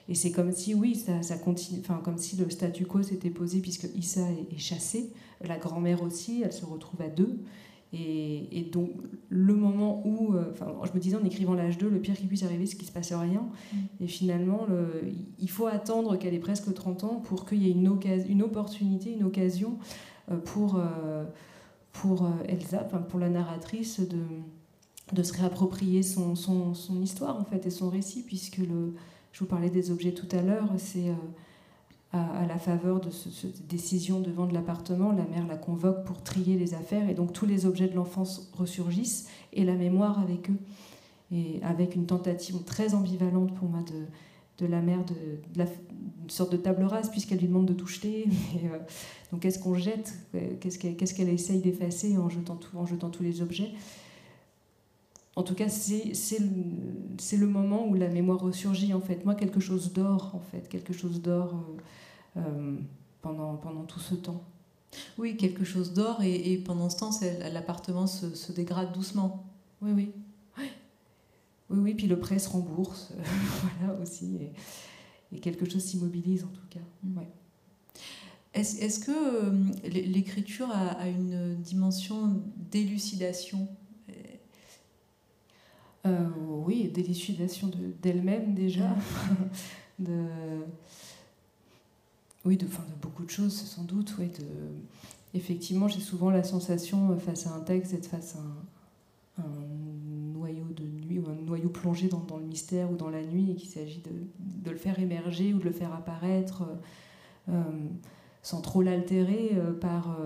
Speaker 1: Et c'est comme si, oui, ça, ça continue, enfin, comme si le statu quo s'était posé puisque Issa est, est chassée, la grand-mère aussi, elle se retrouve à deux. Et, donc, le moment où, euh, enfin, je me disais en écrivant l'âge 2, le pire qui puisse arriver, c'est qu'il ne se passe rien. Mm. Et finalement, le, il faut attendre qu'elle ait presque 30 ans pour qu'il y ait une, occasion, une opportunité, une occasion euh, pour, euh, pour Elsa, pour la narratrice, de, de se réapproprier son, son, son, histoire, en fait, et son récit, puisque le, je vous parlais des objets tout à l'heure, c'est à, la faveur de cette décision de vendre l'appartement, la mère la convoque pour trier les affaires et donc tous les objets de l'enfance ressurgissent et la mémoire avec eux. Et avec une tentative très ambivalente pour moi de, de la mère, de, une sorte de table rase puisqu'elle lui demande de tout jeter. Euh, donc qu'est-ce qu'on jette? Qu'est-ce qu'elle essaye d'effacer en jetant, tout, en jetant tous les objets? En tout cas, c'est le, le moment où la mémoire ressurgit, en fait. Moi, quelque chose d'or, en fait. Quelque chose d'or. Euh, euh, pendant, pendant tout ce temps.
Speaker 2: Oui, quelque chose d'or, et, pendant ce temps, l'appartement se, se, dégrade doucement.
Speaker 1: Oui, oui. Oui, oui, puis le prêt se rembourse, voilà aussi, et, quelque chose s'immobilise en tout cas. Mm. Ouais.
Speaker 2: Est-ce est que euh, l'écriture a, une dimension d'élucidation?
Speaker 1: Euh, Oui, d'élucidation d'elle-même déjà. de, oui, de, de beaucoup de choses, sans doute. Oui, de, effectivement, j'ai souvent la sensation, face à un texte, d'être face à un, noyau de nuit ou un noyau plongé dans, le mystère ou dans la nuit et qu'il s'agit de, le faire émerger ou de le faire apparaître sans trop l'altérer par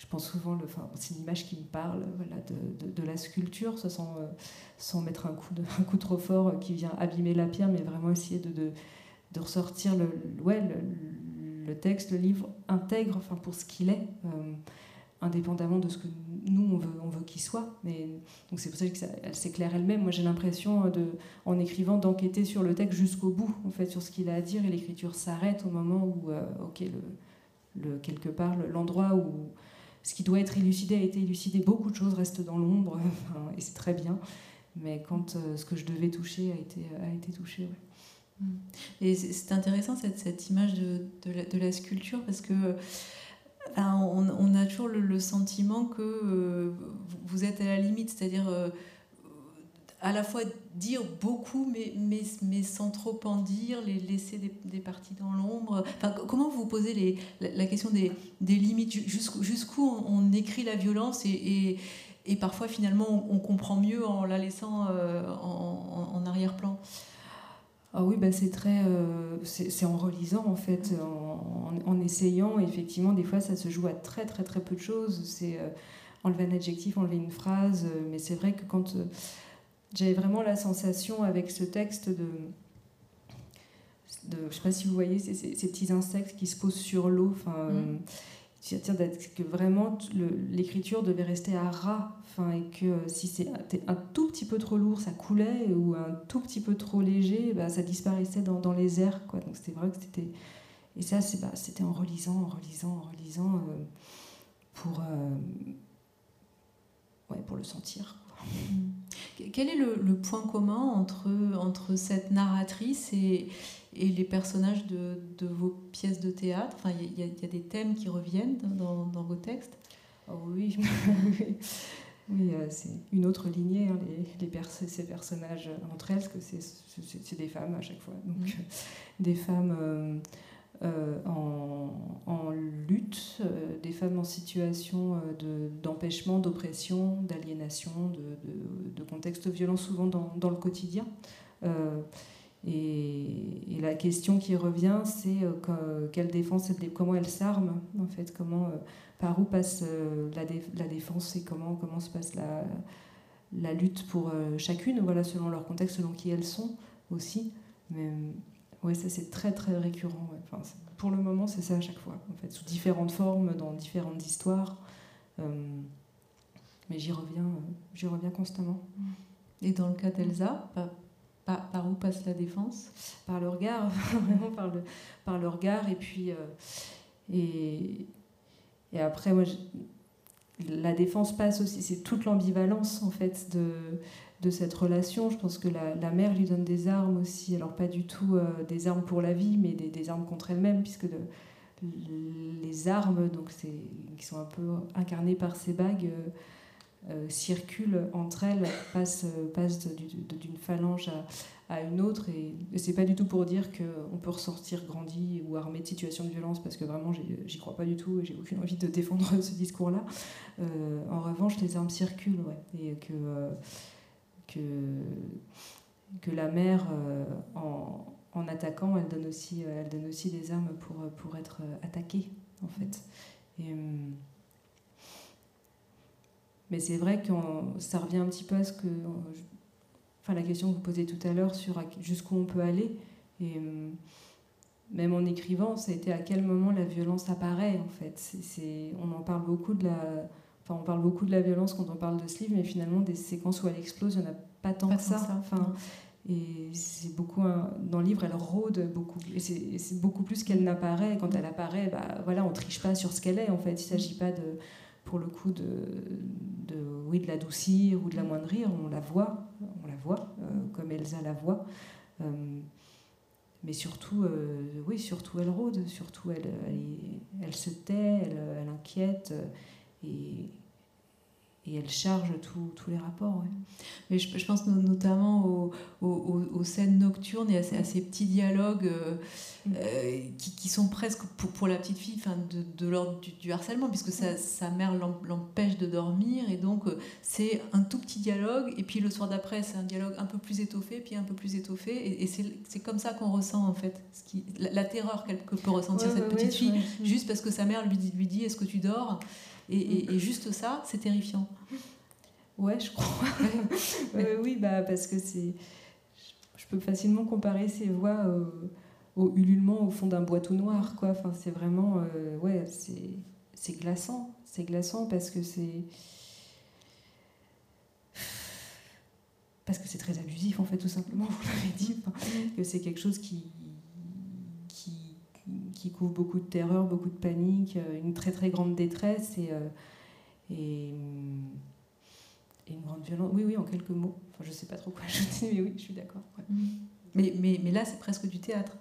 Speaker 1: je pense souvent, enfin, c'est une image qui me parle voilà, de, de, la sculpture, sans, euh, sans mettre un coup, de, coup trop fort euh, qui vient abîmer la pierre, mais vraiment essayer de, de ressortir le, ouais, le, texte, le livre intègre enfin, pour ce qu'il est, euh, indépendamment de ce que nous, on veut, on veut qu'il soit. Mais, donc c'est pour ça qu'elle s'éclaire elle-même. Moi, j'ai l'impression, en écrivant, d'enquêter sur le texte jusqu'au bout, en fait, sur ce qu'il a à dire, et l'écriture s'arrête au moment où, ok, le, quelque part, l'endroit où ce qui doit être élucidé a été élucidé, beaucoup de choses restent dans l'ombre, et c'est très bien. Mais quand euh, ce que je devais toucher a été, a été touché,
Speaker 2: mm. Et c'est intéressant cette, cette image de, de, la, sculpture parce que on, a toujours le, sentiment que euh, vous êtes à la limite, c'est-à-dire euh, à la fois dire beaucoup, mais, mais, mais sans trop en dire, les laisser des, des parties dans l'ombre. Enfin, comment vous posez les, la, question des, des limites? Jusqu'où on, écrit la violence et, et, parfois, finalement, on, comprend mieux en la laissant euh, en, en arrière-plan?
Speaker 1: Ah oui, bah c'est très, euh, c'est en relisant en fait, en, en, essayant. Effectivement, des fois, ça se joue à très très très peu de choses. C'est euh, enlever un adjectif, enlever une phrase. mais c'est vrai que quand j'avais vraiment la sensation avec ce texte de, de je ne sais pas si vous voyez ces, ces, petits insectes qui se posent sur l'eau. Enfin, mm. euh, que vraiment l'écriture devait rester à ras. Enfin, et que si c'était un tout petit peu trop lourd, ça coulait, ou un tout petit peu trop léger, bah, ça disparaissait dans, dans, les airs. Quoi. Donc c'était vrai que c'était. Et ça, bah, c'était en relisant, en relisant, en relisant, euh, pour, euh, ouais, pour le sentir.
Speaker 2: Quel est le, point commun entre, entre cette narratrice et, et les personnages de, de, vos pièces de théâtre? Enfin, Il y, y, a des thèmes qui reviennent dans, dans vos textes?
Speaker 1: Oh Oui, oui euh, c'est une autre lignée, hein, les, les ces personnages entre elles, parce que c'est des femmes à chaque fois. Donc, mm. des femmes. Euh, euh, en, lutte, euh, des femmes en situation euh, d'empêchement, d'oppression, d'aliénation, de, de, contextes violents souvent dans, dans le quotidien. Et, la question qui revient, c'est quelle défense, comment elle s'arme, en fait, comment, par où passe la, la, défense et comment, comment se passe la, la lutte pour chacune, voilà, selon leur contexte, selon qui elles sont aussi. Oui, ça c'est très très récurrent. Enfin, pour le moment, c'est ça à chaque fois, en fait, sous différentes formes, dans différentes histoires. Euh, mais j'y reviens, euh, j'y reviens constamment.
Speaker 2: Et dans le cas d'Elsa, par, par, où passe la défense?
Speaker 1: Par le regard, vraiment par le, par le regard. Et puis, euh, et, et après, moi, la défense passe aussi, c'est toute l'ambivalence en fait de de cette relation. Je pense que la, mère lui donne des armes aussi, alors pas du tout euh, des armes pour la vie, mais des, armes contre elle-même, puisque les armes, donc qui sont un peu incarnées par ces bagues, euh, euh, circulent entre elles, passent, d'une phalange à, une autre. Et, c'est pas du tout pour dire qu'on peut ressortir grandi ou armé de situations de violence, parce que vraiment, j'y crois pas du tout et j'ai aucune envie de défendre ce discours-là. en revanche, les armes circulent, ouais, et que que, que la mère, euh, en, en, attaquant, elle donne, aussi, euh, elle donne aussi des armes pour, pour être attaquée, en fait. Mais c'est vrai que ça revient un petit peu à ce que. Enfin, la question que vous posez tout à l'heure sur jusqu'où on peut aller. Et même en écrivant, ça a été à quel moment la violence apparaît, en fait. on en parle beaucoup de la on parle beaucoup de la violence quand on parle de ce livre, mais finalement, des séquences où elle explose, il n'y en a pas tant que ça. Enfin, et c'est beaucoup dans le livre, elle rôde beaucoup. Et c'est beaucoup plus qu'elle n'apparaît. Quand elle apparaît, bah, voilà, on triche pas sur ce qu'elle est. En fait, il s'agit pas de, pour le coup, de, de oui, de l'adoucir ou de la moindrir. On la voit, on la voit, euh, comme Elsa la voit. Euh, mais surtout, euh, oui, surtout elle rôde, surtout elle, elle, elle se tait, elle, elle inquiète. et et elle charge tous les rapports.
Speaker 2: Mais je, pense notamment aux, aux, scènes nocturnes et à, ces petits dialogues euh, mm. euh, qui, qui, sont presque pour, pour la petite fille enfin, de, de l'ordre du, harcèlement, puisque sa, sa mère l'empêche de dormir. Et donc, euh, c'est un tout petit dialogue. Et puis le soir d'après, c'est un dialogue un peu plus étoffé, puis un peu plus étoffé. Et, et c'est comme ça qu'on ressent, en fait, ce qui, la, terreur qu'elle peut ressentir, cette petite fille, juste parce que sa mère lui dit, lui dit Est-ce que tu dors? Et, juste ça, c'est terrifiant.
Speaker 1: Ouais, je crois. oui, bah, parce que c'est. Je peux facilement comparer ces voix au, ululement au fond d'un boîteau noir, quoi. Enfin, c'est vraiment. Euh, ouais, c'est glaçant. C'est glaçant parce que c'est. Parce que c'est très abusif, en fait, tout simplement, vous l'avez dit. que c'est quelque chose qui, qui couvre beaucoup de terreur, beaucoup de panique, euh, une très très grande détresse et, euh, et, une grande violence. Oui, oui, en quelques mots. Enfin, je sais pas trop quoi ajouter, mais oui, je suis d'accord. Mm.
Speaker 2: Mais, mais, mais là, c'est presque du théâtre.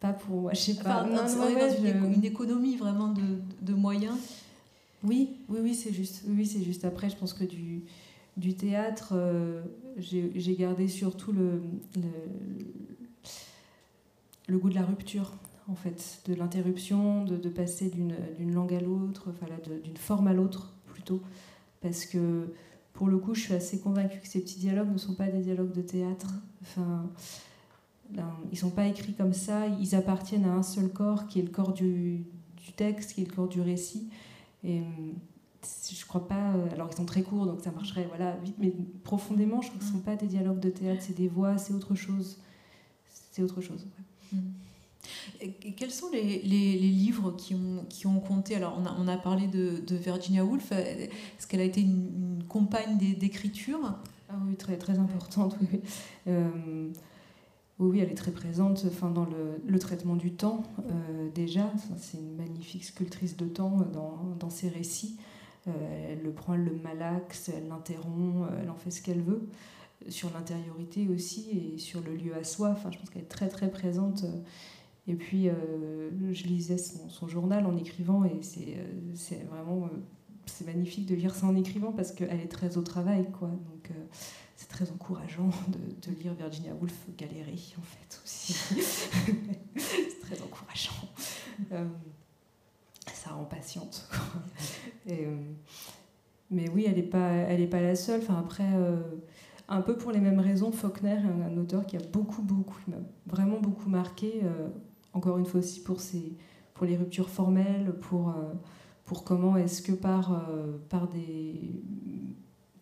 Speaker 1: Pas pour moi, je sais pas.
Speaker 2: non, non, une, économie vraiment de, de moyens.
Speaker 1: Oui, oui, oui, c'est juste. Oui, c'est juste. Après, je pense que du, du théâtre, euh, j'ai gardé surtout le, le goût de la rupture, en fait, de l'interruption, de, de, passer d'une langue à l'autre, enfin, d'une forme à l'autre plutôt. Parce que pour le coup, je suis assez convaincue que ces petits dialogues ne sont pas des dialogues de théâtre. Enfin, ben, ils ne sont pas écrits comme ça, ils appartiennent à un seul corps qui est le corps du, du texte, qui est le corps du récit. Et je crois pas. Alors, ils sont très courts, donc ça marcherait voilà, vite, mais profondément, je crois que ce ne sont pas des dialogues de théâtre, c'est des voix, c'est autre chose. C'est autre chose.
Speaker 2: Et quels sont les, les, livres qui ont, qui ont compté? Alors, on a, on a parlé de, de, Virginia Woolf. Est-ce qu'elle a été une, compagne d'écriture?
Speaker 1: Ah Oui, très, très importante, oui. Euh, oui. oui, elle est très présente enfin, dans le, le traitement du temps, euh, déjà. C'est une magnifique sculptrice de temps dans, dans ses récits. Euh, elle le prend, elle le malaxe, elle l'interrompt, elle en fait ce qu'elle veut sur l'intériorité aussi et sur le lieu à soi. Enfin, je pense qu'elle est très très présente. Et puis, euh, je lisais son, journal en écrivant et c'est euh, vraiment euh, c'est magnifique de lire ça en écrivant parce qu'elle est très au travail. Quoi. Donc, c'est très encourageant de, lire Virginia Woolf galérer, en fait, aussi. c'est très encourageant. ça rend patiente. Mais oui, elle n'est pas, pas la seule. Enfin, après un peu pour les mêmes raisons, Faulkner est un, auteur qui a beaucoup, beaucoup, vraiment beaucoup marqué, euh, encore une fois aussi pour, les ruptures formelles, pour, euh, pour comment est-ce que par, euh, par, des,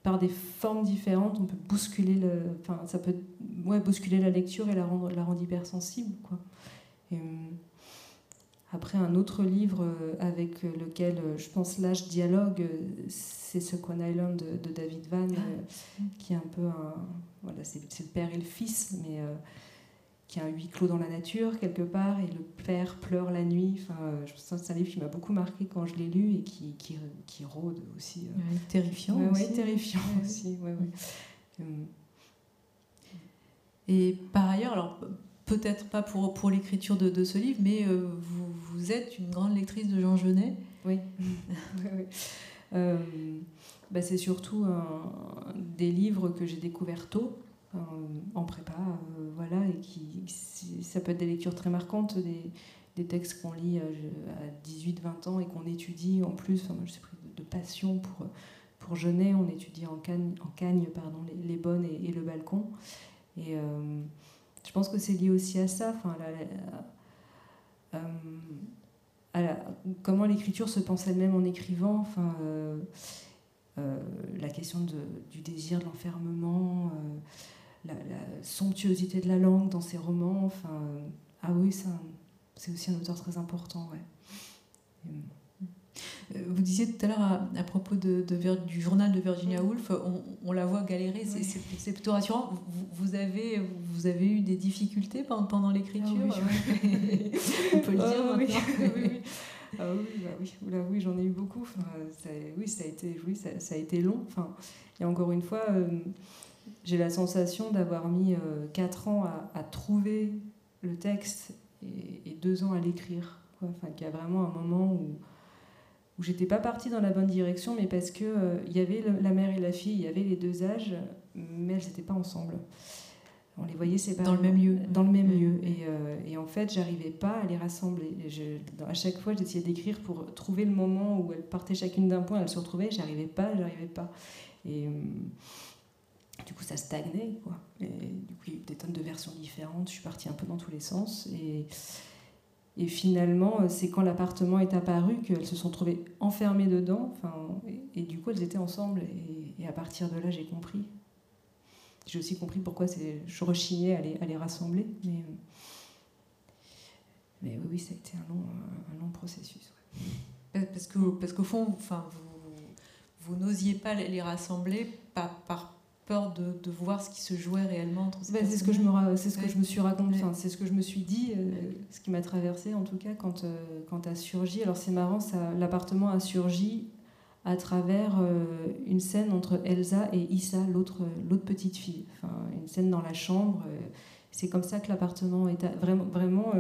Speaker 1: par des formes différentes, on peut bousculer, le, enfin, ça peut ouais, bousculer la lecture et la rendre, la rendre hypersensible. Quoi. Après, un autre livre euh, avec lequel euh, je pense là je dialogue, euh, c'est Second Island de, David Van, ah. qui est un peu un. Voilà, c'est le père et le fils, mais qui a un huis clos dans la nature quelque part, et le père pleure la nuit. Enfin, c'est un livre qui m'a beaucoup marqué quand je l'ai lu et qui, qui, qui rôde aussi.
Speaker 2: terrifiant
Speaker 1: aussi. terrifiant aussi.
Speaker 2: Et par ailleurs, alors peut-être pas pour, pour l'écriture de, de, ce livre, mais vous, vous êtes une grande lectrice de Jean Genet.
Speaker 1: Oui. Euh, bah, c'est surtout des livres que j'ai découverts tôt, en prépa, euh, voilà, et qui, ça peut être des lectures très marquantes, des, des textes qu'on lit à 18-20 ans et qu'on étudie en plus. Enfin, moi, je suis de, passion pour, pour Genet, on étudie en Cagne, en Cagne pardon, les, les bonnes et, le balcon. Et euh, je pense que c'est lié aussi à ça. Enfin, la, euh, comment l'écriture se pense elle-même en écrivant, enfin, euh, euh, la question du désir de l'enfermement, la, somptuosité de la langue dans ses romans, enfin, ah oui, c'est aussi un auteur très important, ouais.
Speaker 2: Vous disiez tout à l'heure à, propos de, du journal de Virginia Woolf, on, la voit galérer, c'est plutôt rassurant. Vous, avez, vous avez eu des difficultés pendant, l'écriture ah On peut le dire
Speaker 1: ah oui, ah oui, bah oui, oui j'en ai eu beaucoup. Enfin, ça, oui, ça a été, oui, ça, ça a été long. Enfin, et encore une fois, euh, j'ai la sensation d'avoir mis euh, 4 ans à, à, trouver le texte et, et 2 ans à l'écrire. Enfin, qu'il y a vraiment un moment où où j'étais pas partie dans la bonne direction, mais parce que il y avait la mère et la fille, il y avait les deux âges, mais elles n'étaient pas ensemble. On les voyait séparés.
Speaker 2: Dans le même lieu.
Speaker 1: Dans le même mm. lieu. Et, et, en fait, j'arrivais pas à les rassembler. à chaque fois, j'essayais d'écrire pour trouver le moment où elles partaient chacune d'un point, elles se retrouvaient, j'arrivais pas, j'arrivais pas. Et du coup, ça stagnait. Quoi. Et du coup, il y a eu des tonnes de versions différentes. Je suis partie un peu dans tous les sens. Et, et finalement, c'est quand l'appartement est apparu qu'elles se sont trouvées enfermées dedans. Enfin, et, du coup, elles étaient ensemble. Et, à partir de là, j'ai compris. J'ai aussi compris pourquoi je rechignais à les, rassembler. Mais, oui, ça a été un long, un long processus.
Speaker 2: Parce qu'au parce qu'au fond, enfin, vous, vous n'osiez pas les rassembler par, par peur de, de, voir ce qui se jouait réellement entre
Speaker 1: bah, C'est ce que je me, c'est ce que je me suis raconté, c'est ce que je me suis dit, euh, ce qui m'a traversé en tout cas quand, euh, quand a surgi. Alors c'est marrant, ça, l'appartement a surgi à travers euh, une scène entre Elsa et Issa, l'autre, l'autre petite fille. Enfin, une scène dans la chambre. c'est comme ça que l'appartement est vraiment, vraiment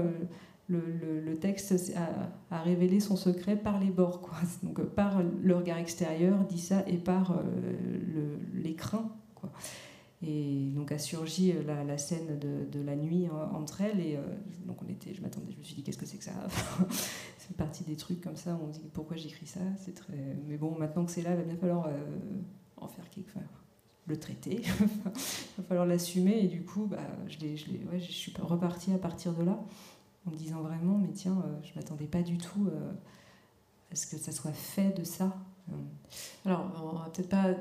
Speaker 1: le, le, texte a, a, révélé son secret par les bords, quoi. Donc par le regard extérieur d'Issa et par et donc a surgi euh, la, scène de, la nuit entre elles. Et euh, donc on était, je m'attendais, je me suis dit qu'est-ce que c'est que ça? C'est partie des trucs comme ça. On dit pourquoi j'écris ça? C'est très. Mais bon, maintenant que c'est là, il va bien falloir euh, en faire quelque chose. Le traiter, il va falloir l'assumer et du coup, bah, je, je, ouais, je suis repartie à partir de là en me disant vraiment, mais tiens, je m'attendais pas du tout à ce que ça soit fait de ça
Speaker 2: alors, on va peut-être pas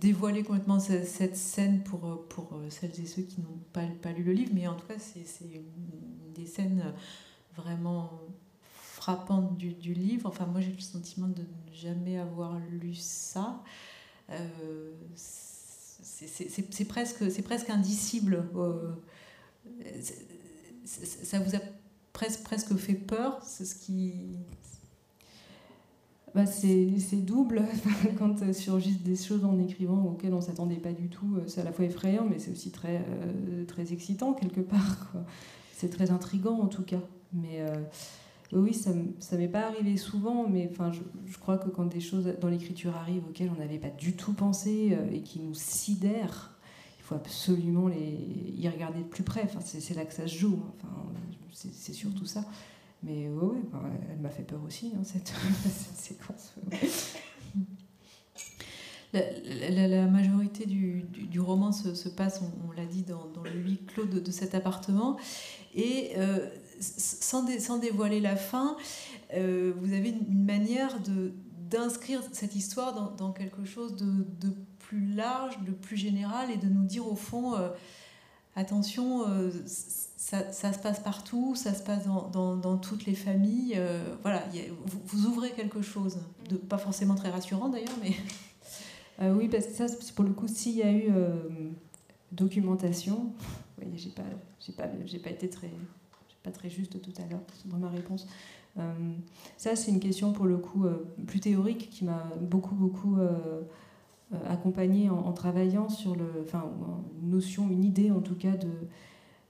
Speaker 2: dévoiler complètement cette scène pour, pour celles et ceux qui n'ont pas, pas lu le livre, mais en tout cas, c'est des scènes vraiment frappantes du, du, livre. Enfin, moi, j'ai le sentiment de ne jamais avoir lu ça. Euh, c'est presque, presque indicible. Euh, ça vous a presque, presque fait peur, c'est ce qui,
Speaker 1: bah c'est double quand euh, surgissent des choses en écrivant auxquelles on ne s'attendait pas du tout. Euh, c'est à la fois effrayant, mais c'est aussi très, euh, très excitant quelque part. C'est très intrigant en tout cas. Mais oui, ça ne m'est pas arrivé souvent, mais je, crois que quand des choses dans l'écriture arrivent auxquelles on n'avait pas du tout pensé et qui nous sidèrent, il faut absolument les, y regarder de plus près. C'est là que ça se joue. Enfin, c'est surtout ça. Mais oui, bah, elle m'a fait peur aussi, hein, cette, séquence.
Speaker 2: La, majorité du, du, roman se, se, passe, on, l'a dit, dans, dans, le huis clos de, cet appartement. Et euh, sans, sans, dévoiler la fin, euh, vous avez une manière d'inscrire cette histoire dans, dans, quelque chose de, de, plus large, de plus général, et de nous dire au fond, euh, attention, ça, ça, se passe partout, ça se passe dans, toutes les familles. Euh, voilà, vous, ouvrez quelque chose, pas forcément très rassurant d'ailleurs, mais.
Speaker 1: Euh, oui, parce que ça, pour le coup, s'il y a eu euh, documentation, vous voyez, j'ai pas, pas, pas été très, pas très juste tout à l'heure dans ma réponse. ça, c'est une question pour le coup plus théorique qui m'a beaucoup, beaucoup accompagnée en, en, travaillant sur le, enfin, une notion, une idée en tout cas de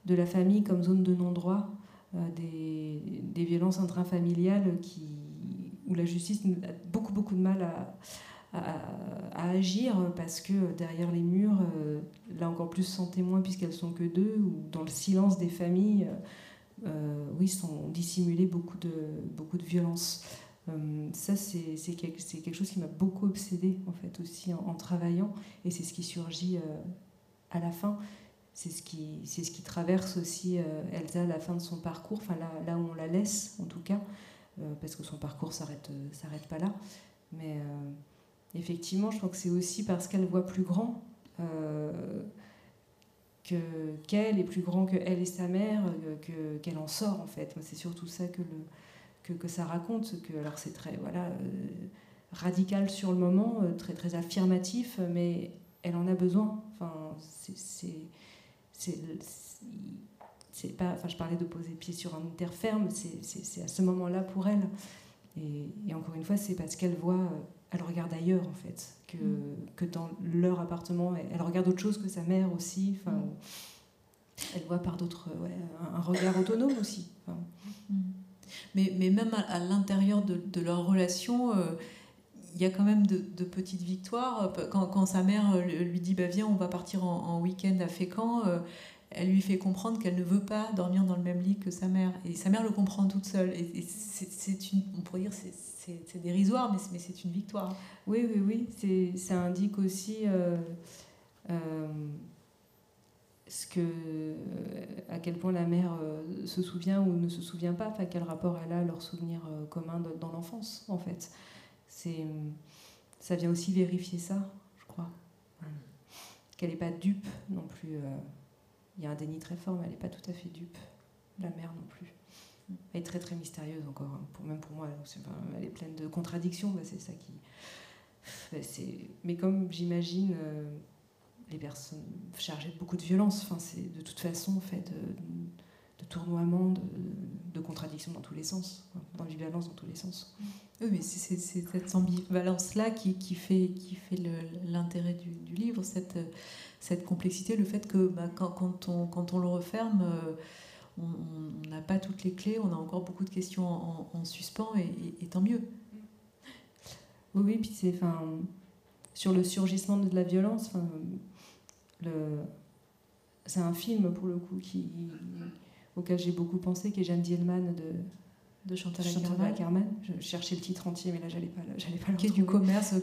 Speaker 1: de la famille comme zone de non-droit, euh, des, des, violences intrafamiliales qui, où la justice a beaucoup, beaucoup de mal à, à, agir parce que derrière les murs, euh, là encore plus sans témoins puisqu'elles sont que deux, ou dans le silence des familles, euh, oui, sont dissimulées beaucoup de, beaucoup de violences. Ça, c'est quelque, chose qui m'a beaucoup obsédé en fait aussi en, travaillant, et c'est ce qui surgit à la fin. C'est ce qui ce qui traverse aussi euh, Elsa à la fin de son parcours. Enfin là, là où on la laisse en tout cas. Euh, parce que son parcours s'arrête euh, s'arrête pas là. Mais effectivement je crois que c'est aussi parce qu'elle voit plus grand que qu'elle est plus grand que elle et sa mère que qu'elle en sort en fait. C'est surtout ça que le que, que, ça raconte que alors c'est très voilà radical sur le moment très très affirmatif mais elle en a besoin enfin c'est c'est pas enfin je parlais de poser pied sur un terre ferme c'est à ce moment-là pour elle et, encore une fois c'est parce qu'elle voit euh, elle regarde ailleurs en fait que, mm. que dans leur appartement elle, regarde autre chose que sa mère aussi enfin mm. elle voit par d'autres ouais, un, regard autonome aussi
Speaker 2: mm. Mais, mais même à, l'intérieur de, leur relation, il y a quand même de, petites victoires. Quand, sa mère lui dit bah, Viens, on va partir en, week-end à Fécamp, elle lui fait comprendre qu'elle ne veut pas dormir dans le même lit que sa mère. Et sa mère le comprend toute seule. Et, c'est une, on pourrait dire c'est dérisoire, mais, mais c'est une victoire.
Speaker 1: Oui, oui, oui. Ça indique aussi euh, euh, ce que, à quel point la mère euh, se souvient ou ne se souvient pas, enfin, quel rapport elle a à leurs souvenirs communs dans l'enfance, en fait. Ça vient aussi vérifier ça, je crois. Qu'elle n'est pas dupe non plus il y a un déni très fort, mais elle n'est pas tout à fait dupe. La mère non plus. Elle est très très mystérieuse encore, hein. même pour moi. elle est pleine de contradictions, bah, c'est ça qui. Mais comme j'imagine euh, les personnes chargées de beaucoup de violence, enfin, c'est de toute façon fait de, de tournoiement, de, contradictions dans tous les sens, d'ambivalence dans tous les sens.
Speaker 2: Oui, mais c'est cette ambivalence-là qui, qui, fait, qui fait l'intérêt du, du, livre, cette cette complexité, le fait que bah, quand, on, quand on le referme, euh, on n'a pas toutes les clés, on a encore beaucoup de questions en, suspens, et, tant mieux.
Speaker 1: Oui, oui, puis c'est enfin, sur le surgissement de la violence, le, c'est un film pour le coup qui, auquel j'ai beaucoup pensé, qui est Jeanne Dielman de,
Speaker 2: de Chantal,
Speaker 1: Carmen. Je cherchais le titre entier, mais là, j'allais pas, j'allais pas le
Speaker 2: Quai du commerce,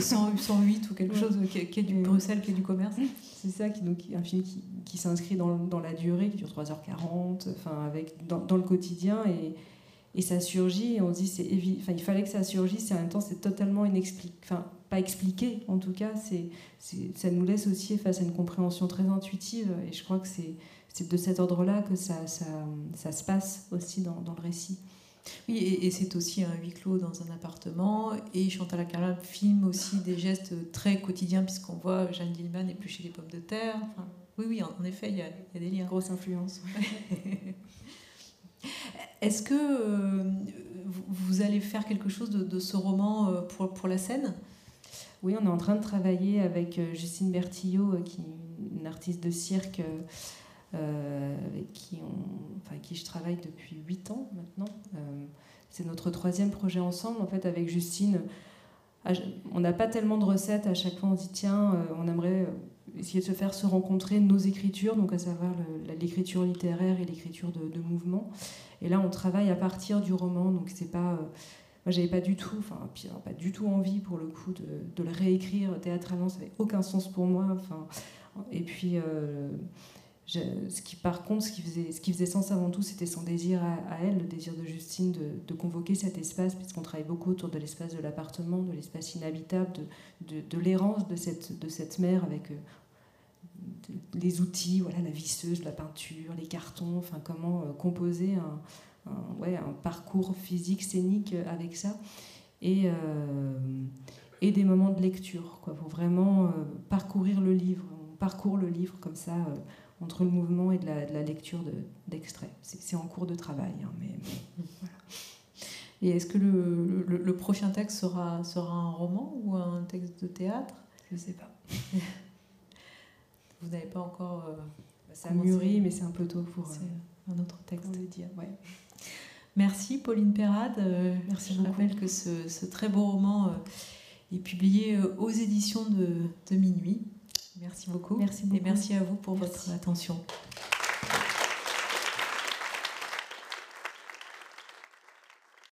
Speaker 2: 108 ou quelque chose, quai du Bruxelles, quai du commerce.
Speaker 1: C'est ça, qui, donc, un film qui, qui s'inscrit dans, dans, la durée, qui dure 3h40, enfin, avec, dans, dans, le quotidien, et, et ça surgit, et on se dit, c'est enfin, il fallait que ça surgisse, et en même temps, c'est totalement inexpliqué, enfin, pas expliqué, en tout cas, c'est, ça nous laisse aussi face à une compréhension très intuitive, et je crois que c'est, c'est de cet ordre-là que ça, ça, ça, se passe aussi dans, dans le récit.
Speaker 2: Oui, et, c'est aussi un huis clos dans un appartement. Et Chantal Acarla filme aussi des gestes très quotidiens, puisqu'on voit Jeanne Dillman éplucher les pommes de terre. Enfin, oui, oui, en, effet, il y, a, y, a, des liens.
Speaker 1: Grosse influence.
Speaker 2: Est-ce que euh, vous allez faire quelque chose de, ce roman euh, pour, pour, la scène?
Speaker 1: Oui, on est en train de travailler avec euh, Justine Bertillot, qui est une artiste de cirque avec qui, enfin, qui je travaille depuis 8 ans maintenant. C'est notre troisième projet ensemble. En fait, avec Justine, on n'a pas tellement de recettes. À chaque fois, on dit tiens, on aimerait essayer de se faire se rencontrer nos écritures, donc à savoir l'écriture littéraire et l'écriture de, mouvement. Et là, on travaille à partir du roman, donc c'est pas. moi, j'avais pas du tout, enfin, pas du tout envie pour le coup de, de le réécrire théâtralement. Ça n'avait aucun sens pour moi. Enfin, et puis ce qui, par contre, ce qui, faisait, ce qui faisait sens avant tout, c'était son désir à, elle, le désir de Justine de, convoquer cet espace, puisqu'on travaille beaucoup autour de l'espace de l'appartement, de l'espace inhabitable, de, de, l'errance de cette, de cette mère avec euh, les outils, voilà, la visseuse, la peinture, les cartons, enfin, comment euh, composer un, ouais, un, parcours physique, scénique euh, avec ça. Et, et des moments de lecture, quoi, pour vraiment parcourir le livre. On parcourt le livre comme ça entre le mouvement et de la, de la lecture d'extraits. c'est en cours de travail. Hein, mais,
Speaker 2: Et est-ce que le, le, prochain texte sera, sera un roman ou un texte de théâtre?
Speaker 1: Je ne sais pas.
Speaker 2: Vous n'avez pas encore. Euh,
Speaker 1: ça mûrit, mais c'est un peu tôt pour.
Speaker 2: Euh, un autre texte.
Speaker 1: de dire, ouais.
Speaker 2: Merci Pauline Perrade. Euh,
Speaker 1: merci
Speaker 2: je rappelle que ce, ce, très beau roman est publié aux éditions de, de Minuit. Merci beaucoup.
Speaker 1: Merci beaucoup.
Speaker 2: Et merci à vous pour votre attention.